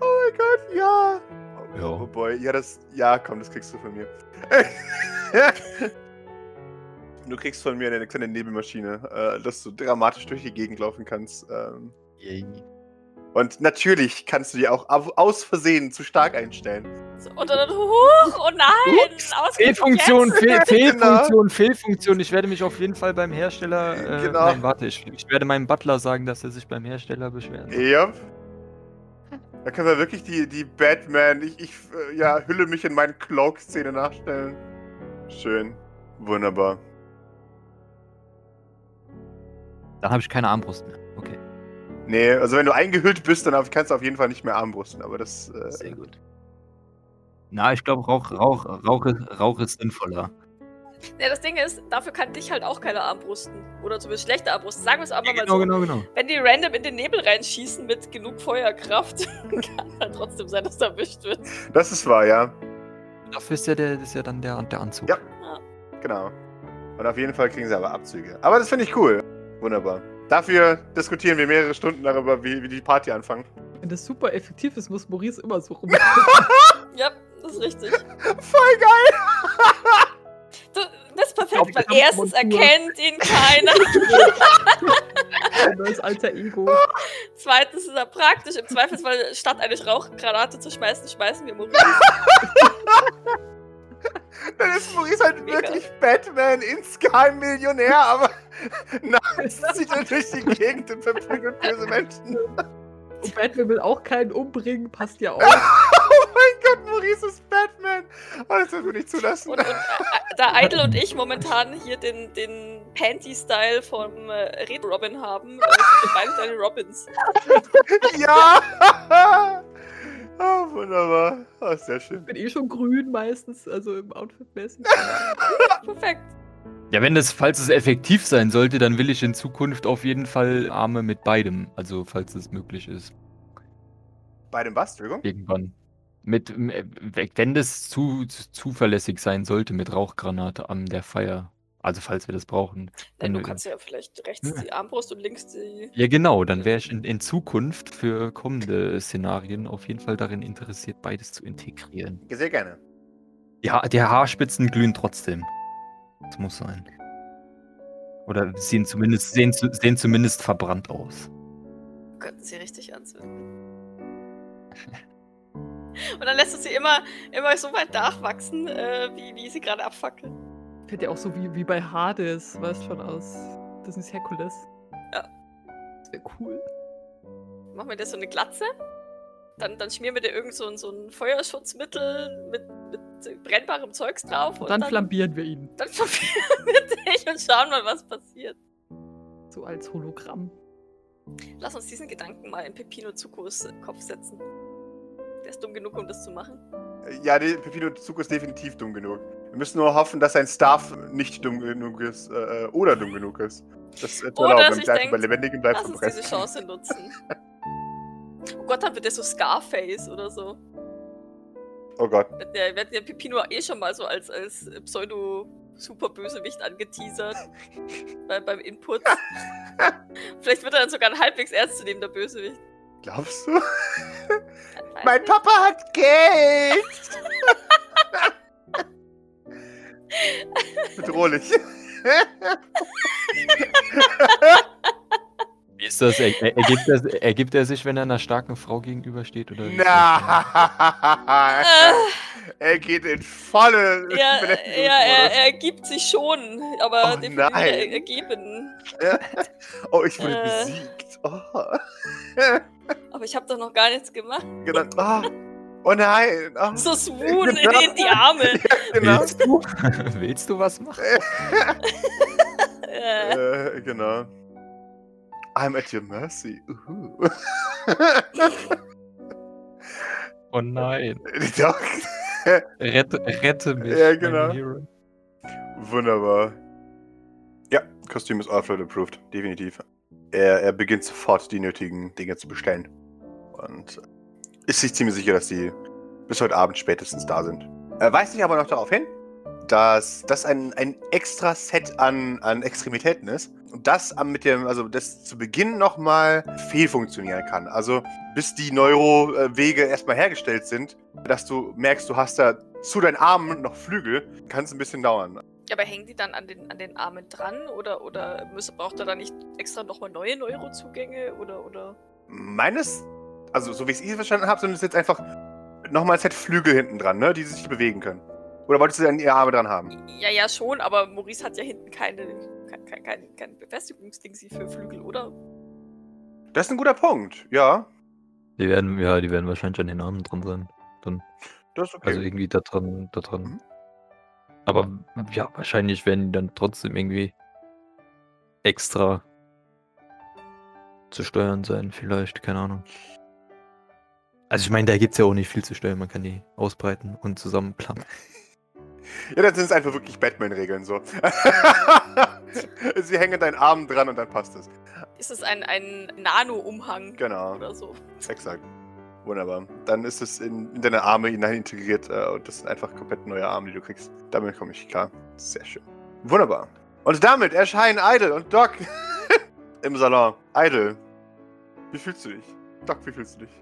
oh mein Gott, ja.
Ja.
Oh boy, ja, das. Ja, komm, das kriegst du von mir. du kriegst von mir eine kleine Nebelmaschine, äh, dass du dramatisch durch die Gegend laufen kannst. Ähm, und natürlich kannst du die auch au- aus Versehen zu stark einstellen.
So, und dann hoch, oh nein!
Fehlfunktion. Fehl,
Genau.
Fehlfunktion, Fehlfunktion. Ich werde mich auf jeden Fall beim Hersteller. Äh,
Genau.
Nein, warte, ich, ich werde meinem Butler sagen, dass er sich beim Hersteller beschweren soll.
Ja. Da können wir wirklich die, die Batman, ich, ich äh, ja, hülle mich in meinen Cloak-Szene nachstellen. Schön. Wunderbar.
Dann habe ich keine Armbrust mehr.
Nee, also wenn du eingehüllt bist, dann kannst du auf jeden Fall nicht mehr armbrusten, aber das. Äh,
sehr gut. Na, ich glaube, Rauch, Rauch, Rauch, ist, Rauch ist sinnvoller.
Ja, das Ding ist, dafür kann dich halt auch keiner armbrusten. Oder zumindest schlechter armbrusten. Sagen wir es aber mal
genau,
so.
genau, genau.
Wenn die random in den Nebel reinschießen mit genug Feuerkraft, kann halt trotzdem sein, dass du erwischt wird.
das ist wahr, ja.
Dafür ist ja, der, das ist ja dann der, der Anzug.
Ja. Genau. Und auf jeden Fall kriegen sie aber Abzüge. Aber das finde ich cool. Wunderbar. Dafür diskutieren wir mehrere Stunden darüber, wie, wie die Party anfangen.
Wenn das super effektiv ist, muss Maurice immer so rum.
Ja, das ist richtig.
Voll geil!
Du, das ist perfekt,
glaub,
weil erstens erkennt ihn keiner.
Ein neues alter Ego.
Zweitens ist er praktisch. Im Zweifelsfall, statt eine Rauchgranate zu schmeißen, schmeißen wir Maurice.
Dann ist Maurice halt
Mega.
wirklich Batman, insgeheim Millionär, aber nachts zieht er durch die Gegend und verprügelt böse Menschen.
Und Batman will auch keinen umbringen, passt ja auch.
Oh mein Gott, Maurice ist Batman! Oh, das dürfen wir nicht zulassen.
Und, und äh, da Idle und ich momentan hier den, den Panty-Style vom äh, Red Robin haben, äh, sind wir beide kleine Robins.
Ja! Oh, wunderbar. Oh, sehr schön.
Ich bin eh schon grün meistens, also im Outfit mäßig.
Perfekt.
Ja, wenn das, falls es effektiv sein sollte, dann will ich in Zukunft auf jeden Fall Arme mit beidem. Also, falls es möglich ist.
Bei dem was, Entschuldigung?
Irgendwann. Mit, äh, wenn das zu, zu zuverlässig sein sollte mit Rauchgranate an der Feier. Also, falls wir das brauchen.
Denn du kannst ja vielleicht rechts die Armbrust und links die.
Ja, genau, dann wäre ich in, in Zukunft für kommende Szenarien auf jeden Fall darin interessiert, beides zu integrieren.
Sehr gerne.
Ja, die Haarspitzen glühen trotzdem. Das muss sein. Oder sehen zumindest, sehen, sehen zumindest verbrannt aus.
Könnten sie richtig anzünden. Und dann lässt du sie immer, immer so weit nachwachsen, äh, wie, wie sie gerade abfackeln.
Fällt ja auch so wie, wie bei Hades, weißt schon aus Disney's Herkules.
Ja.
Das wäre cool.
Machen wir dir so eine Glatze. Dann, dann schmieren wir dir irgend so, ein- so ein Feuerschutzmittel mit, mit brennbarem Zeugs drauf.
Und dann flambieren wir ihn.
dann flambieren wir dich und schauen mal, was passiert.
So als Hologramm.
Lass uns diesen Gedanken mal in Pepino Zucos Kopf setzen. Der ist dumm genug, um das zu machen.
Ja, der Pepino Zuko ist definitiv dumm genug. Wir müssen nur hoffen, dass sein Staff nicht dumm genug ist äh, oder dumm genug ist. Das äh, erlauben,
sich
damit er einfach bei Lebendigen bleibt
Lass uns diese Chance nutzen. oh Gott, dann wird der so Scarface oder so.
Oh Gott.
Der wird ja Pipino eh schon mal so als, als Pseudo-Superbösewicht angeteasert. bei, beim Input. Vielleicht wird er dann sogar ein halbwegs ernstzunehmender Bösewicht.
Glaubst du? Mein Papa hat Geld! Bedrohlich.
Wie ist das? Er, er, ergibt, er, ergibt er sich, wenn er einer starken Frau gegenübersteht? Oder?
Nein! Er geht in volle.
Ja, ja er, er gibt sich schon, aber
Oh
definitiv
nein.
er- ergeben.
Oh, ich wurde
Äh.
besiegt. Oh.
Aber ich habe doch noch gar nichts gemacht.
Genau. Oh. Oh nein. Oh.
So swoon in,
Genau.
in die Arme.
Genau.
Willst du? Willst du was machen?
Äh,
genau. I'm at your mercy. Uhu.
Oh nein.
Doch.
Rette, rette mich.
Ja, genau.
Hero.
Wunderbar. Ja, Kostüm ist Offload approved, definitiv. Er, er beginnt sofort die nötigen Dinge zu bestellen. Und ist sich ziemlich sicher, dass die bis heute Abend spätestens da sind. Er weist sich aber noch darauf hin, dass das ein, ein extra Set an, an Extremitäten ist. Und das mit dem, also das zu Beginn nochmal fehlfunktionieren kann. Also bis die Neuro-Wege erstmal hergestellt sind, dass du merkst, du hast da zu deinen Armen noch Flügel, kann es ein bisschen dauern.
aber hängen die dann an den, an den Armen dran? Oder, oder müsste, braucht er da nicht extra nochmal neue Neurozugänge? Oder, oder?
Meines, also so wie ich es verstanden habe, sind es jetzt einfach nochmal ein Set Flügel hinten dran, ne, die sich bewegen können. Oder wolltest du dann ihre Arme dran haben?
Ja, ja, schon, aber Maurice hat ja hinten keine, kein, kein, kein, kein Befestigungsding sie für Flügel, oder?
Das ist ein guter Punkt, ja.
Die werden, ja, die werden wahrscheinlich an den Armen dran sein. Dann,
Das ist okay.
also irgendwie da dran, da dran.
Mhm.
Aber ja, wahrscheinlich werden die dann trotzdem irgendwie extra zu steuern sein, vielleicht, keine Ahnung. Also ich meine, da gibt es ja auch nicht viel zu steuern, man kann die ausbreiten und zusammenklappen.
ja, dann sind es einfach wirklich Batman-Regeln so. Sie hängen deinen Arm dran und dann passt es.
Ist es ein, ein Nano-Umhang
Genau,
oder so?
exakt. Wunderbar. Dann ist es in, in deine Arme hinein integriert äh, und das sind einfach komplett neue Arme, die du kriegst. Damit komme ich klar. Sehr schön. Wunderbar. Und damit erscheinen Idle und Doc im Salon. Idle, wie fühlst du dich? Doc, wie fühlst du dich?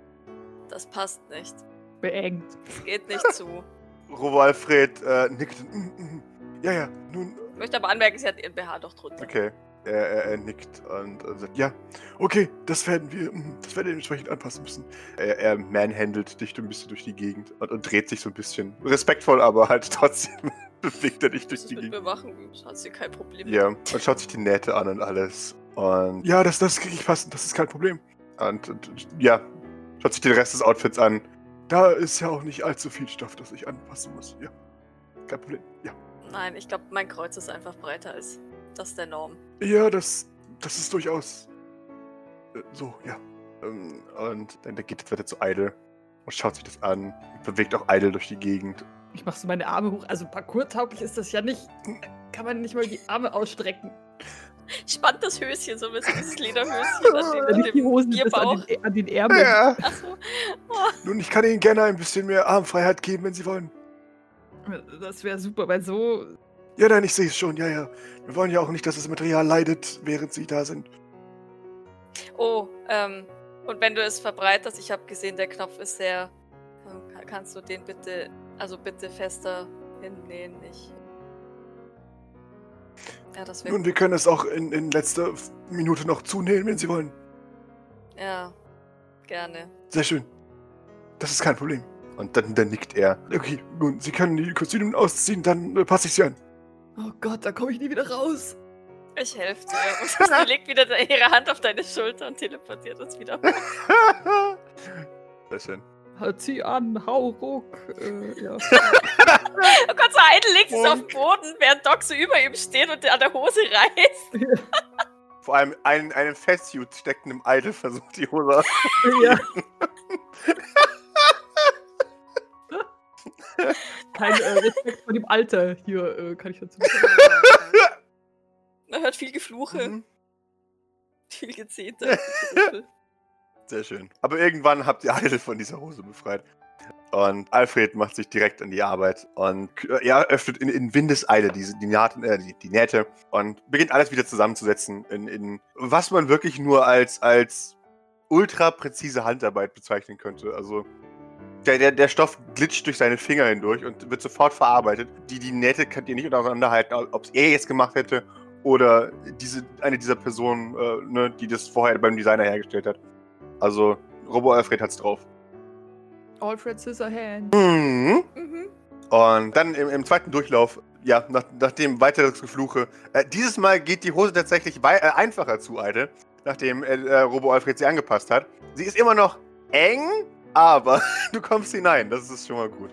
Das passt nicht.
Beengt.
Das geht nicht zu.
Robo Alfred äh, nickt. Mm, mm. Ja, ja, nun,
Ich möchte aber anmerken, sie hat ihren BH doch drunter.
okay. Er, er, er nickt und äh, sagt, ja, okay, das werden wir, mm, das werden wir entsprechend anpassen müssen. Er, er manhandelt dich ein bisschen durch die Gegend und, und dreht sich so ein bisschen. Respektvoll, aber halt trotzdem bewegt er dich durch die
mit
Gegend.
mir machen, hat sie kein Problem.
Ja, und schaut sich die Nähte an und alles. Und ja, das, das kriege ich passen, das ist kein Problem. Und, und ja, schaut sich den Rest des Outfits an. Da ist ja auch nicht allzu viel Stoff, das ich anpassen muss. Ja, kein Problem. Ja.
Nein, ich glaube, mein Kreuz ist einfach breiter als das der Norm.
Ja, das, das ist durchaus äh, so, ja. Ähm, Und dann geht es weiter zu Idle und schaut sich das an. Bewegt auch Idle durch die Gegend.
Ich mach so meine Arme hoch. Also parkourtauglich ist das ja nicht. Kann man nicht mal die Arme ausstrecken.
Spannt das Höschen, so ein bisschen dieses Lederhöschen an dem,
Wenn
an
nicht die
dem
Hosen
Bierbauch.
an den, an den Ärmeln.
Ja,
Achso.
nun, ich kann Ihnen gerne ein bisschen mehr Armfreiheit geben, wenn Sie wollen.
Das wäre super, weil so.
Ja, nein, ich sehe es schon, ja, ja. Wir wollen ja auch nicht, dass das Material leidet, während Sie da sind.
Oh, ähm, und wenn du es verbreiterst, ich habe gesehen, der Knopf ist sehr. ähm, kann- Kannst du den bitte, also bitte fester hinnähen? Ich. Ja, das wäre.
Nun, wir können es auch in, in letzter Minute noch zunähen, wenn Sie wollen.
Ja, gerne.
Sehr schön. Das ist kein Problem. Und dann, dann nickt er. Okay, nun, Sie können die Kostüme ausziehen, dann äh, passe ich sie an.
Oh Gott, da komme ich nie wieder raus.
Ich helfe dir. Und sie legt wieder de- ihre Hand auf deine Schulter und teleportiert uns wieder.
Sehr schön.
Halt sie an, hau ruck. Äh, ja.
Oh Gott, so Heidel legt sich auf den Boden, während Doc so über ihm steht und an der Hose reißt.
Vor allem einen, einen Festsuit steckt einem Idol, versucht die Hose aus.
ja. Kein äh, Respekt vor dem Alter hier, äh, kann ich dazu sagen.
Man hört viel Gefluche,
Mhm.
viel Gezeter. Gerüffel.
Sehr schön. Aber irgendwann habt ihr Idol von dieser Hose befreit. Und Alfred macht sich direkt an die Arbeit und äh, ja, öffnet in, in Windeseile diese, die, Naht, äh, die, die Nähte und beginnt alles wieder zusammenzusetzen in, in was man wirklich nur als, als ultra präzise Handarbeit bezeichnen könnte. Also der, der, der Stoff glitscht durch seine Finger hindurch und wird sofort verarbeitet. Die, die Nähte könnt ihr nicht auseinanderhalten, ob es er jetzt gemacht hätte oder diese, eine dieser Personen, äh, ne, die das vorher beim Designer hergestellt hat. Also, Robo Alfred hat's drauf.
Alfred Scissorhand.
Mhm.
Mhm.
Und dann im, im zweiten Durchlauf, ja, nach, nachdem weiteres Gefluche, äh, dieses Mal geht die Hose tatsächlich äh, einfacher zu, Eide, nachdem äh, äh, Robo Alfred sie angepasst hat. Sie ist immer noch eng, aber du kommst hinein, das ist schon mal gut.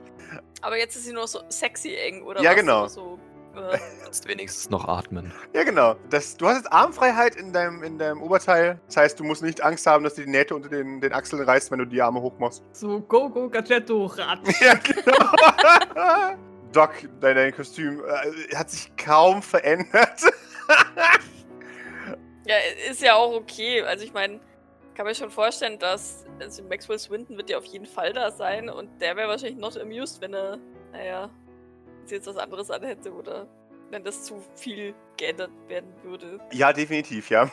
Aber jetzt ist sie nur so sexy eng, oder
Ja,
was?
genau.
So, äh,
Kannst wenigstens noch atmen.
Ja, genau. Das, du hast jetzt Armfreiheit in deinem, in deinem Oberteil. Das heißt, du musst nicht Angst haben, dass du die Nähte unter den, den Achseln reißt, wenn du die Arme hochmachst.
So, go, go, Gadgetto, Rad.
Ja, genau. Doc, dein, dein Kostüm äh, hat sich kaum verändert.
ja, ist ja auch okay. Also ich meine, kann mir schon vorstellen, dass also Maxwell Swinton wird ja auf jeden Fall da sein und der wäre wahrscheinlich not amused, wenn er, naja, sie jetzt was anderes anhätte oder wenn das zu viel geändert werden würde.
ja, definitiv, ja.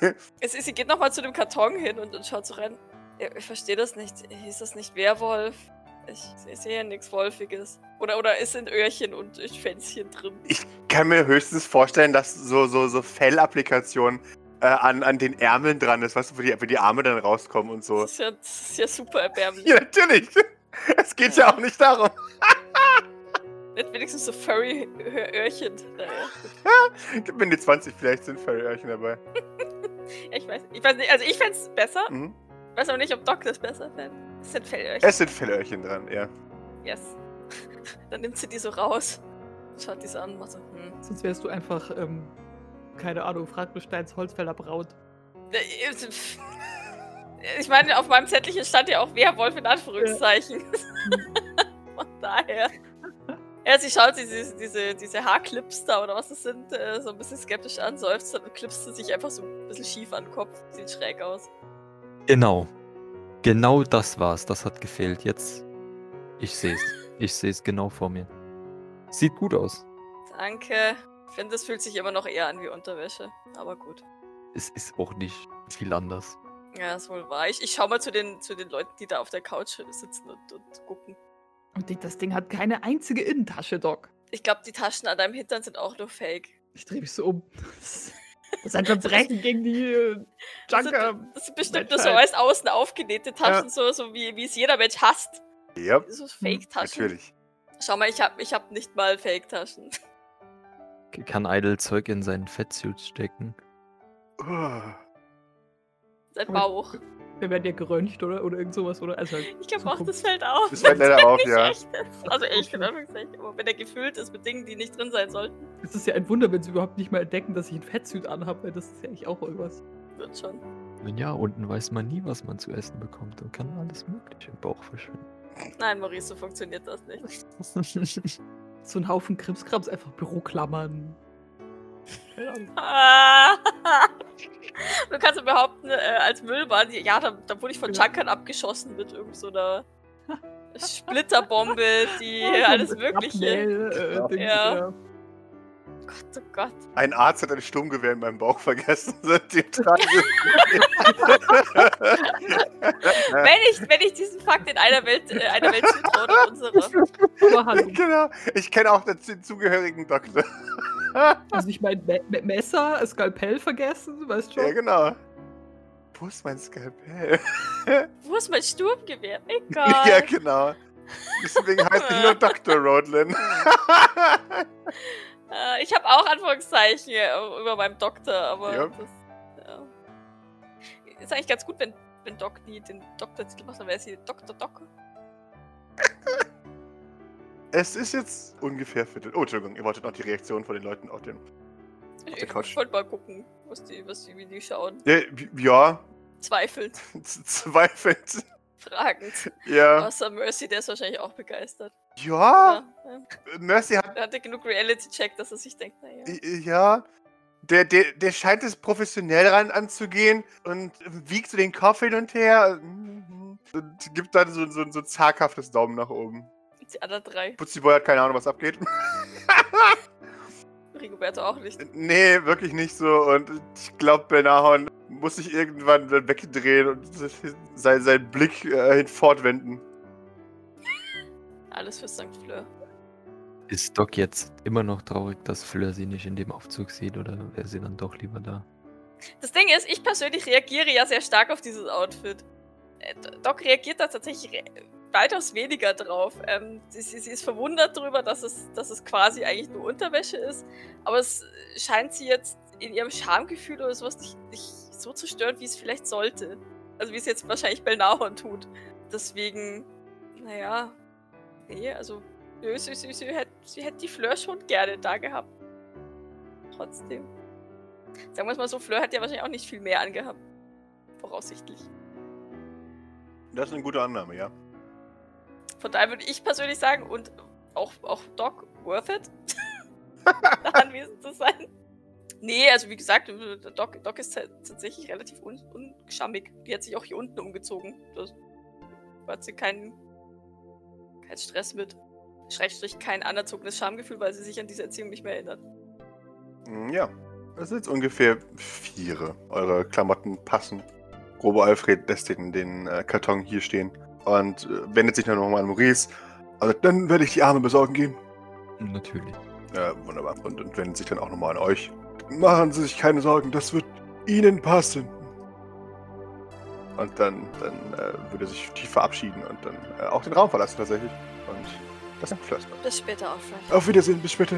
Es sie geht nochmal zu dem Karton hin und, und schaut so rein. Ja, ich verstehe das nicht. Hieß das nicht Werwolf? Ich, ich sehe ja nichts Wolfiges. Oder, oder ist sind Öhrchen und Schwänzchen drin?
Ich kann mir höchstens vorstellen, dass so, so, so Fellapplikationen äh, an, an den Ärmeln dran ist, weißt du, wo die, wo die Arme dann rauskommen und so.
Das ist ja, das ist ja super erbärmlich.
Ja, natürlich. Es geht ja auch nicht darum.
Nicht wenigstens so furry Ö- Öhrchen. Naja.
Gib mir die 20, vielleicht sind Fellöhrchen dabei.
Ja, ich weiß, ich weiß nicht, also ich fände es besser.
Mhm.
Ich weiß aber nicht, ob Doc das besser fände. Es sind Fellöhrchen.
Es sind Fellöhrchen dran, ja.
Yes. Dann nimmt sie die so raus. Schaut die so an und macht so, hm.
Sonst wärst du einfach, ähm, keine Ahnung, Frankensteins Holzfäller Braut.
Äh, Ich meine, auf meinem Zettelchen stand ja auch Werwolf in Anführungszeichen. Von daher. Ja, sie schaut sich diese, diese, diese Haarclips da oder was das sind, äh, so ein bisschen skeptisch an, seufzt und klipst sie sich einfach so ein bisschen schief an den Kopf. Sieht schräg aus.
Genau. Genau das war's. Das hat gefehlt. Jetzt. Ich seh's. Ich seh's genau vor mir. Sieht gut aus.
Danke. Ich finde, es fühlt sich immer noch eher an wie Unterwäsche. Aber gut.
Es ist auch nicht viel anders.
Ja, ist wohl wahr. Ich, ich schau mal zu den, zu den Leuten, die da auf der Couch sitzen und, und gucken.
Und die- das Ding hat keine einzige Innentasche, Doc.
Ich glaube, die Taschen an deinem Hintern sind auch nur fake.
Ich drehe mich so um. Das ist ein Verbrechen gegen die äh,
Das sind,
Junker.
das sind bestimmt nur so als außen aufgenähte Taschen, so, so wie, wie es jeder Mensch hasst.
Ja,
So Fake-Taschen.
natürlich.
Schau mal, ich habe ich hab nicht mal Fake-Taschen.
Kann Idle Zeug in seinen Fettsuit stecken?
Oh.
Sein Bauch.
Wir werden ja geröntgt, oder? Oder irgend sowas, oder? Also halt
Ich glaube
so
auch, das fällt auf.
Das fällt leider auf, ja.
echt ist. Also echt, in Anführungszeichen. Aber wenn er gefüllt ist mit Dingen, die nicht drin sein sollten,
Es ist ja ein Wunder, wenn sie überhaupt nicht mal entdecken, dass ich ein Fettsuit anhabe, weil das ist ja eigentlich auch irgendwas.
wird schon.
Nun ja, unten weiß man nie, was man zu essen bekommt und kann alles Mögliche im Bauch verschwinden.
Nein, Maurice, so funktioniert das nicht.
So ein Haufen Krimskrams, einfach Büroklammern.
Du kannst ja behaupten, äh, als Müllmann, ja, da, da wurde ich von. Junkern abgeschossen mit irgend so einer Splitterbombe, die alles Mögliche.
Äh,
Ja.
Gott, oh Gott.
Ein Arzt hat ein Sturmgewehr in meinem Bauch vergessen.
Wenn ich, wenn ich diesen Fakt in einer Welt, äh, einer Welt zutraue,
hallo.
genau. Ich kenne auch den zugehörigen Doktor.
Also ich meine, Me Me Messer, Skalpell vergessen, weißt du
Ja, genau. Wo ist mein Skalpell?
Wo ist mein Sturmgewehr? Egal.
ja, genau. Deswegen heißt ich nur Dr. Rodlin.
Äh, ich habe auch Anführungszeichen äh, über meinem Doktor, aber
Ja.
das ja. ist eigentlich ganz gut, wenn, wenn Doc nie den Doktortitel macht, dann wäre sie Dr. Doc.
Es ist jetzt ungefähr Viertel. Oh, Entschuldigung, ihr wolltet noch die Reaktion von den Leuten auf dem.
Ich,
der
ich
Couch.
wollte mal gucken, was die, was die, wie die schauen.
Ja, ja
Zweifelnd,
zweifelnd.
fragend.
Ja.
Außer Mercy, der ist wahrscheinlich auch begeistert.
Ja,
Ja.
Mercy hat.
Er hatte genug Reality-Check, dass er sich denkt, naja.
Ja. Der, der, der scheint es professionell ran anzugehen und wiegt so den Kopf hin und her. Und gibt dann so, so, so ein zaghaftes Daumen nach oben.
Die anderen drei.
Putziboy hat keine Ahnung, was abgeht.
Rigoberto auch nicht.
nee, wirklich nicht so. Und ich glaube, Benahon muss sich irgendwann wegdrehen und sein, seinen Blick äh, hinfortwenden.
Alles für St. Fleur.
Ist Doc jetzt immer noch traurig, dass Fleur sie nicht in dem Aufzug sieht oder wäre sie dann doch lieber da?
Das Ding ist, ich persönlich reagiere ja sehr stark auf dieses Outfit. Äh, Doc reagiert da tatsächlich weitaus weniger drauf. Ähm, sie, sie, ist verwundert darüber, dass es, dass es quasi eigentlich nur Unterwäsche ist. Aber es scheint sie jetzt in ihrem Schamgefühl oder sowas nicht, nicht so zu stören, wie es vielleicht sollte. Also wie es jetzt wahrscheinlich Belnahorn tut. Deswegen, naja, nee, also nö, sie, sie, sie, hätte, sie hätte die Fleur schon gerne da gehabt. Trotzdem. Sagen wir es mal so, Fleur hat ja wahrscheinlich auch nicht viel mehr angehabt. Voraussichtlich.
Das ist eine gute Annahme, ja.
Von daher würde ich persönlich sagen, und auch, auch Doc, worth it, da anwesend zu sein. Nee, also wie gesagt, Doc, Doc ist tatsächlich relativ un ungeschammig. Die hat sich auch hier unten umgezogen. Da hat sie keinen, keinen Stress mit. Schrägstrich kein anerzogenes Schamgefühl, weil sie sich an diese Erziehung nicht mehr erinnert.
Hm, ja, es sind ungefähr vier. Eure Klamotten passen. Robo Alfred lässt den, den äh, Karton hier stehen und äh, wendet sich dann nochmal an Maurice. Also dann werde ich die Arme besorgen gehen.
Natürlich.
Ja, wunderbar. Und, und wendet sich dann auch nochmal an euch. Machen Sie sich keine Sorgen, das wird Ihnen passen. Und dann, dann äh, würde er sich tief verabschieden und dann äh, auch den Raum verlassen tatsächlich. Und das ist Flörsmann.
Bis später, Alfred.
Auf Wiedersehen, bis später.